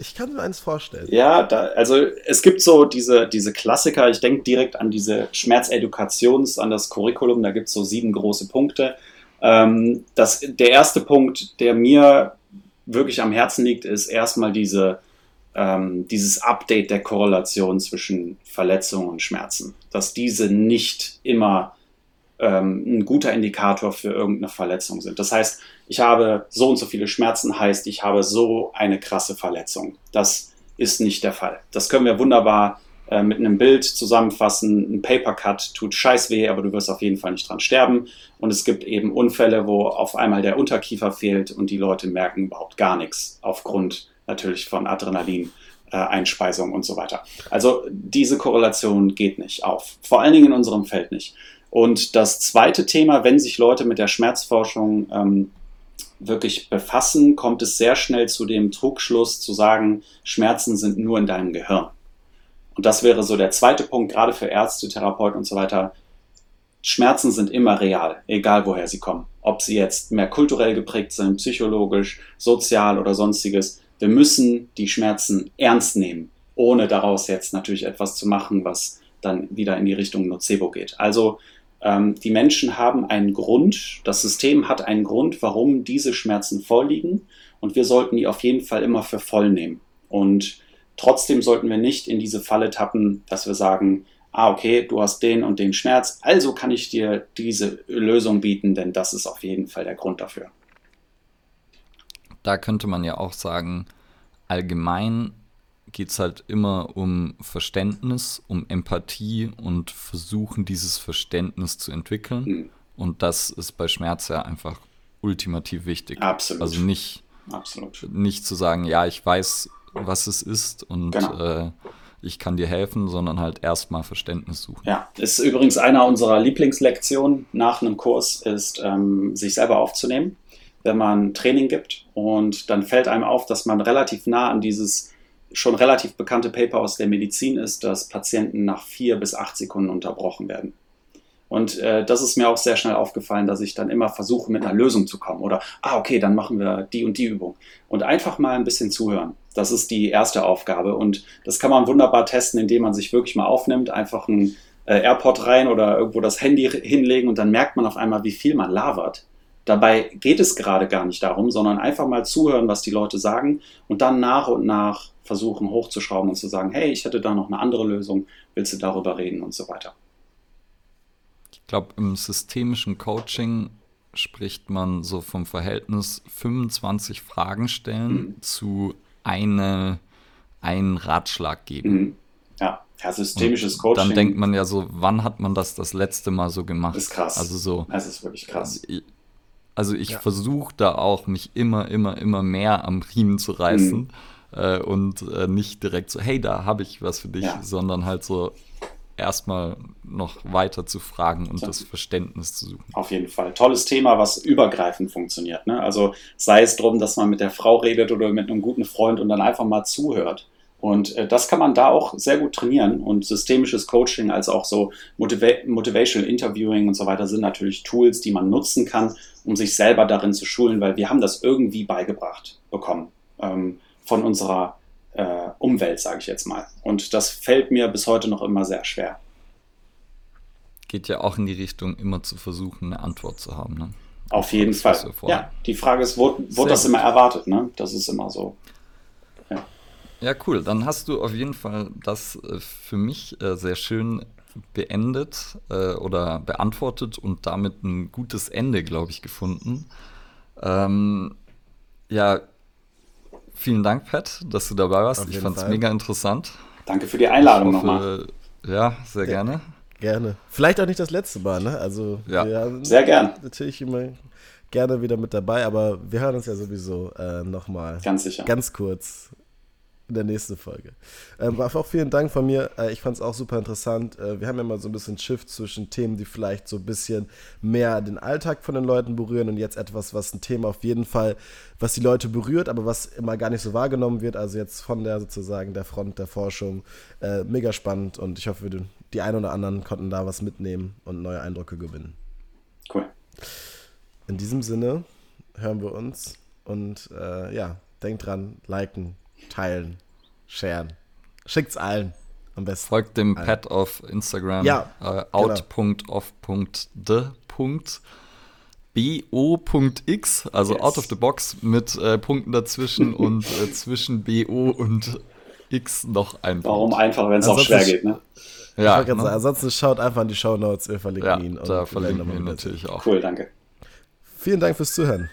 [SPEAKER 3] Ich kann mir eins vorstellen.
[SPEAKER 2] Ja, da, also es gibt so diese, diese Klassiker. Ich denke direkt an diese Schmerzedukations, an das Curriculum. Da gibt es so sieben große Punkte. Ähm, das, der erste Punkt, der mir wirklich am Herzen liegt, ist erstmal diese ähm, dieses Update der Korrelation zwischen Verletzungen und Schmerzen, dass diese nicht immer ähm, ein guter Indikator für irgendeine Verletzung sind. Das heißt, ich habe so und so viele Schmerzen, heißt, ich habe so eine krasse Verletzung. Das ist nicht der Fall. Das können wir wunderbar äh, mit einem Bild zusammenfassen. Ein Papercut tut scheiß weh, aber du wirst auf jeden Fall nicht dran sterben. Und es gibt eben Unfälle, wo auf einmal der Unterkiefer fehlt und die Leute merken überhaupt gar nichts aufgrund natürlich von Adrenalin. Äh, Einspeisung und so weiter. Also diese Korrelation geht nicht auf. Vor allen Dingen in unserem Feld nicht. Und das zweite Thema, wenn sich Leute mit der Schmerzforschung ähm, wirklich befassen, kommt es sehr schnell zu dem Trugschluss zu sagen, Schmerzen sind nur in deinem Gehirn. Und das wäre so der zweite Punkt, gerade für Ärzte, Therapeuten und so weiter. Schmerzen sind immer real, egal woher sie kommen. Ob sie jetzt mehr kulturell geprägt sind, psychologisch, sozial oder sonstiges wir müssen die Schmerzen ernst nehmen, ohne daraus jetzt natürlich etwas zu machen, was dann wieder in die Richtung Nocebo geht. Also ähm, die Menschen haben einen Grund, das System hat einen Grund, warum diese Schmerzen vorliegen und wir sollten die auf jeden Fall immer für voll nehmen. Und trotzdem sollten wir nicht in diese Falle tappen, dass wir sagen, ah, okay, du hast den und den Schmerz, also kann ich dir diese Lösung bieten, denn das ist auf jeden Fall der Grund dafür.
[SPEAKER 1] Da könnte man ja auch sagen, allgemein geht es halt immer um Verständnis, um Empathie und versuchen, dieses Verständnis zu entwickeln. Mhm. Und das ist bei Schmerz ja einfach ultimativ wichtig.
[SPEAKER 2] Absolut.
[SPEAKER 1] Also nicht,
[SPEAKER 2] Absolut.
[SPEAKER 1] nicht zu sagen, ja, ich weiß, was es ist und genau. äh, ich kann dir helfen, sondern halt erstmal Verständnis suchen.
[SPEAKER 2] Ja, ist übrigens einer unserer Lieblingslektionen nach einem Kurs, ist, ähm, sich selber aufzunehmen, wenn man Training gibt. Und dann fällt einem auf, dass man relativ nah an dieses schon relativ bekannte Paper aus der Medizin ist, dass Patienten nach vier bis acht Sekunden unterbrochen werden. Und äh, das ist mir auch sehr schnell aufgefallen, dass ich dann immer versuche, mit einer Lösung zu kommen. Oder, ah, okay, dann machen wir die und die Übung. Und einfach mal ein bisschen zuhören. Das ist die erste Aufgabe. Und das kann man wunderbar testen, indem man sich wirklich mal aufnimmt, einfach ein äh, AirPod rein oder irgendwo das Handy hinlegen und dann merkt man auf einmal, wie viel man labert. Dabei geht es gerade gar nicht darum, sondern einfach mal zuhören, was die Leute sagen und dann nach und nach versuchen hochzuschrauben und zu sagen, hey, ich hätte da noch eine andere Lösung, willst du darüber reden und so weiter.
[SPEAKER 1] Ich glaube, im systemischen Coaching spricht man so vom Verhältnis 25 Fragen stellen mhm. zu eine, einen Ratschlag geben. Mhm.
[SPEAKER 2] Ja. ja, systemisches und Coaching.
[SPEAKER 1] Dann denkt man ja so, wann hat man das das letzte Mal so gemacht?
[SPEAKER 2] Das ist krass.
[SPEAKER 1] Also so.
[SPEAKER 2] Das ist wirklich krass.
[SPEAKER 1] Also ich ja. versuche da auch, mich immer, immer, immer mehr am Riemen zu reißen. Mhm äh, und äh, nicht direkt so, hey, da habe ich was für dich, ja. sondern halt so erstmal noch weiter zu fragen und so. das Verständnis zu suchen.
[SPEAKER 2] Auf jeden Fall. Tolles Thema, was übergreifend funktioniert. Ne? Also sei es darum, dass man mit der Frau redet oder mit einem guten Freund und dann einfach mal zuhört. Und äh, das kann man da auch sehr gut trainieren. Und systemisches Coaching als auch so Motiva Motivational Interviewing und so weiter sind natürlich Tools, die man nutzen kann, um sich selber darin zu schulen, weil wir haben das irgendwie beigebracht bekommen. Ähm, von unserer äh, Umwelt, sage ich jetzt mal. Und das fällt mir bis heute noch immer sehr schwer.
[SPEAKER 1] Geht ja auch in die Richtung, immer zu versuchen, eine Antwort zu haben. Ne?
[SPEAKER 2] Auf jeden Fall. Ja, die Frage ist, wurde, wurde das immer erwartet? Ne? Das ist immer so.
[SPEAKER 1] Ja. cool. Dann hast du auf jeden Fall das äh, für mich äh, sehr schön beendet äh, oder beantwortet und damit ein gutes Ende, glaube ich, gefunden. Ähm, ja, Vielen Dank, Pat, dass du dabei warst. Ich fand es mega interessant.
[SPEAKER 2] Danke für die Einladung nochmal.
[SPEAKER 1] Ja, sehr ja, gerne.
[SPEAKER 3] Gerne. Vielleicht auch nicht das letzte Mal, ne? Also,
[SPEAKER 2] ja. sehr gern.
[SPEAKER 3] Natürlich immer gerne wieder mit dabei, aber wir hören uns ja sowieso äh, nochmal.
[SPEAKER 2] Ganz sicher.
[SPEAKER 3] Ganz kurz in der nächsten Folge. Ähm, auch vielen Dank von mir. Äh, ich fand es auch super interessant. Äh, wir haben ja mal so ein bisschen Shift zwischen Themen, die vielleicht so ein bisschen mehr den Alltag von den Leuten berühren und jetzt etwas, was ein Thema auf jeden Fall, was die Leute berührt, aber was immer gar nicht so wahrgenommen wird. Also jetzt von der sozusagen der Front der Forschung. Äh, mega spannend und ich hoffe, die einen oder anderen konnten da was mitnehmen und neue Eindrücke gewinnen.
[SPEAKER 2] Cool.
[SPEAKER 3] In diesem Sinne hören wir uns und äh, ja, denkt dran, liken, teilen, sharen. Schickt's allen am besten.
[SPEAKER 1] Folgt dem allen. Pad auf Instagram.
[SPEAKER 3] Ja.
[SPEAKER 1] Äh, out.off.de. bo.x, also yes. out of the box mit äh, Punkten dazwischen und äh, zwischen BO und X noch ein
[SPEAKER 2] Warum Punkt. einfach, wenn es auch schwer geht, ne?
[SPEAKER 3] Ja, ne? sagen, ansonsten schaut einfach in die Show Notes, wir verlinken
[SPEAKER 1] ja,
[SPEAKER 3] ihn.
[SPEAKER 1] Da verlinken wir ihn natürlich auch.
[SPEAKER 2] Cool, danke.
[SPEAKER 3] Vielen Dank fürs Zuhören.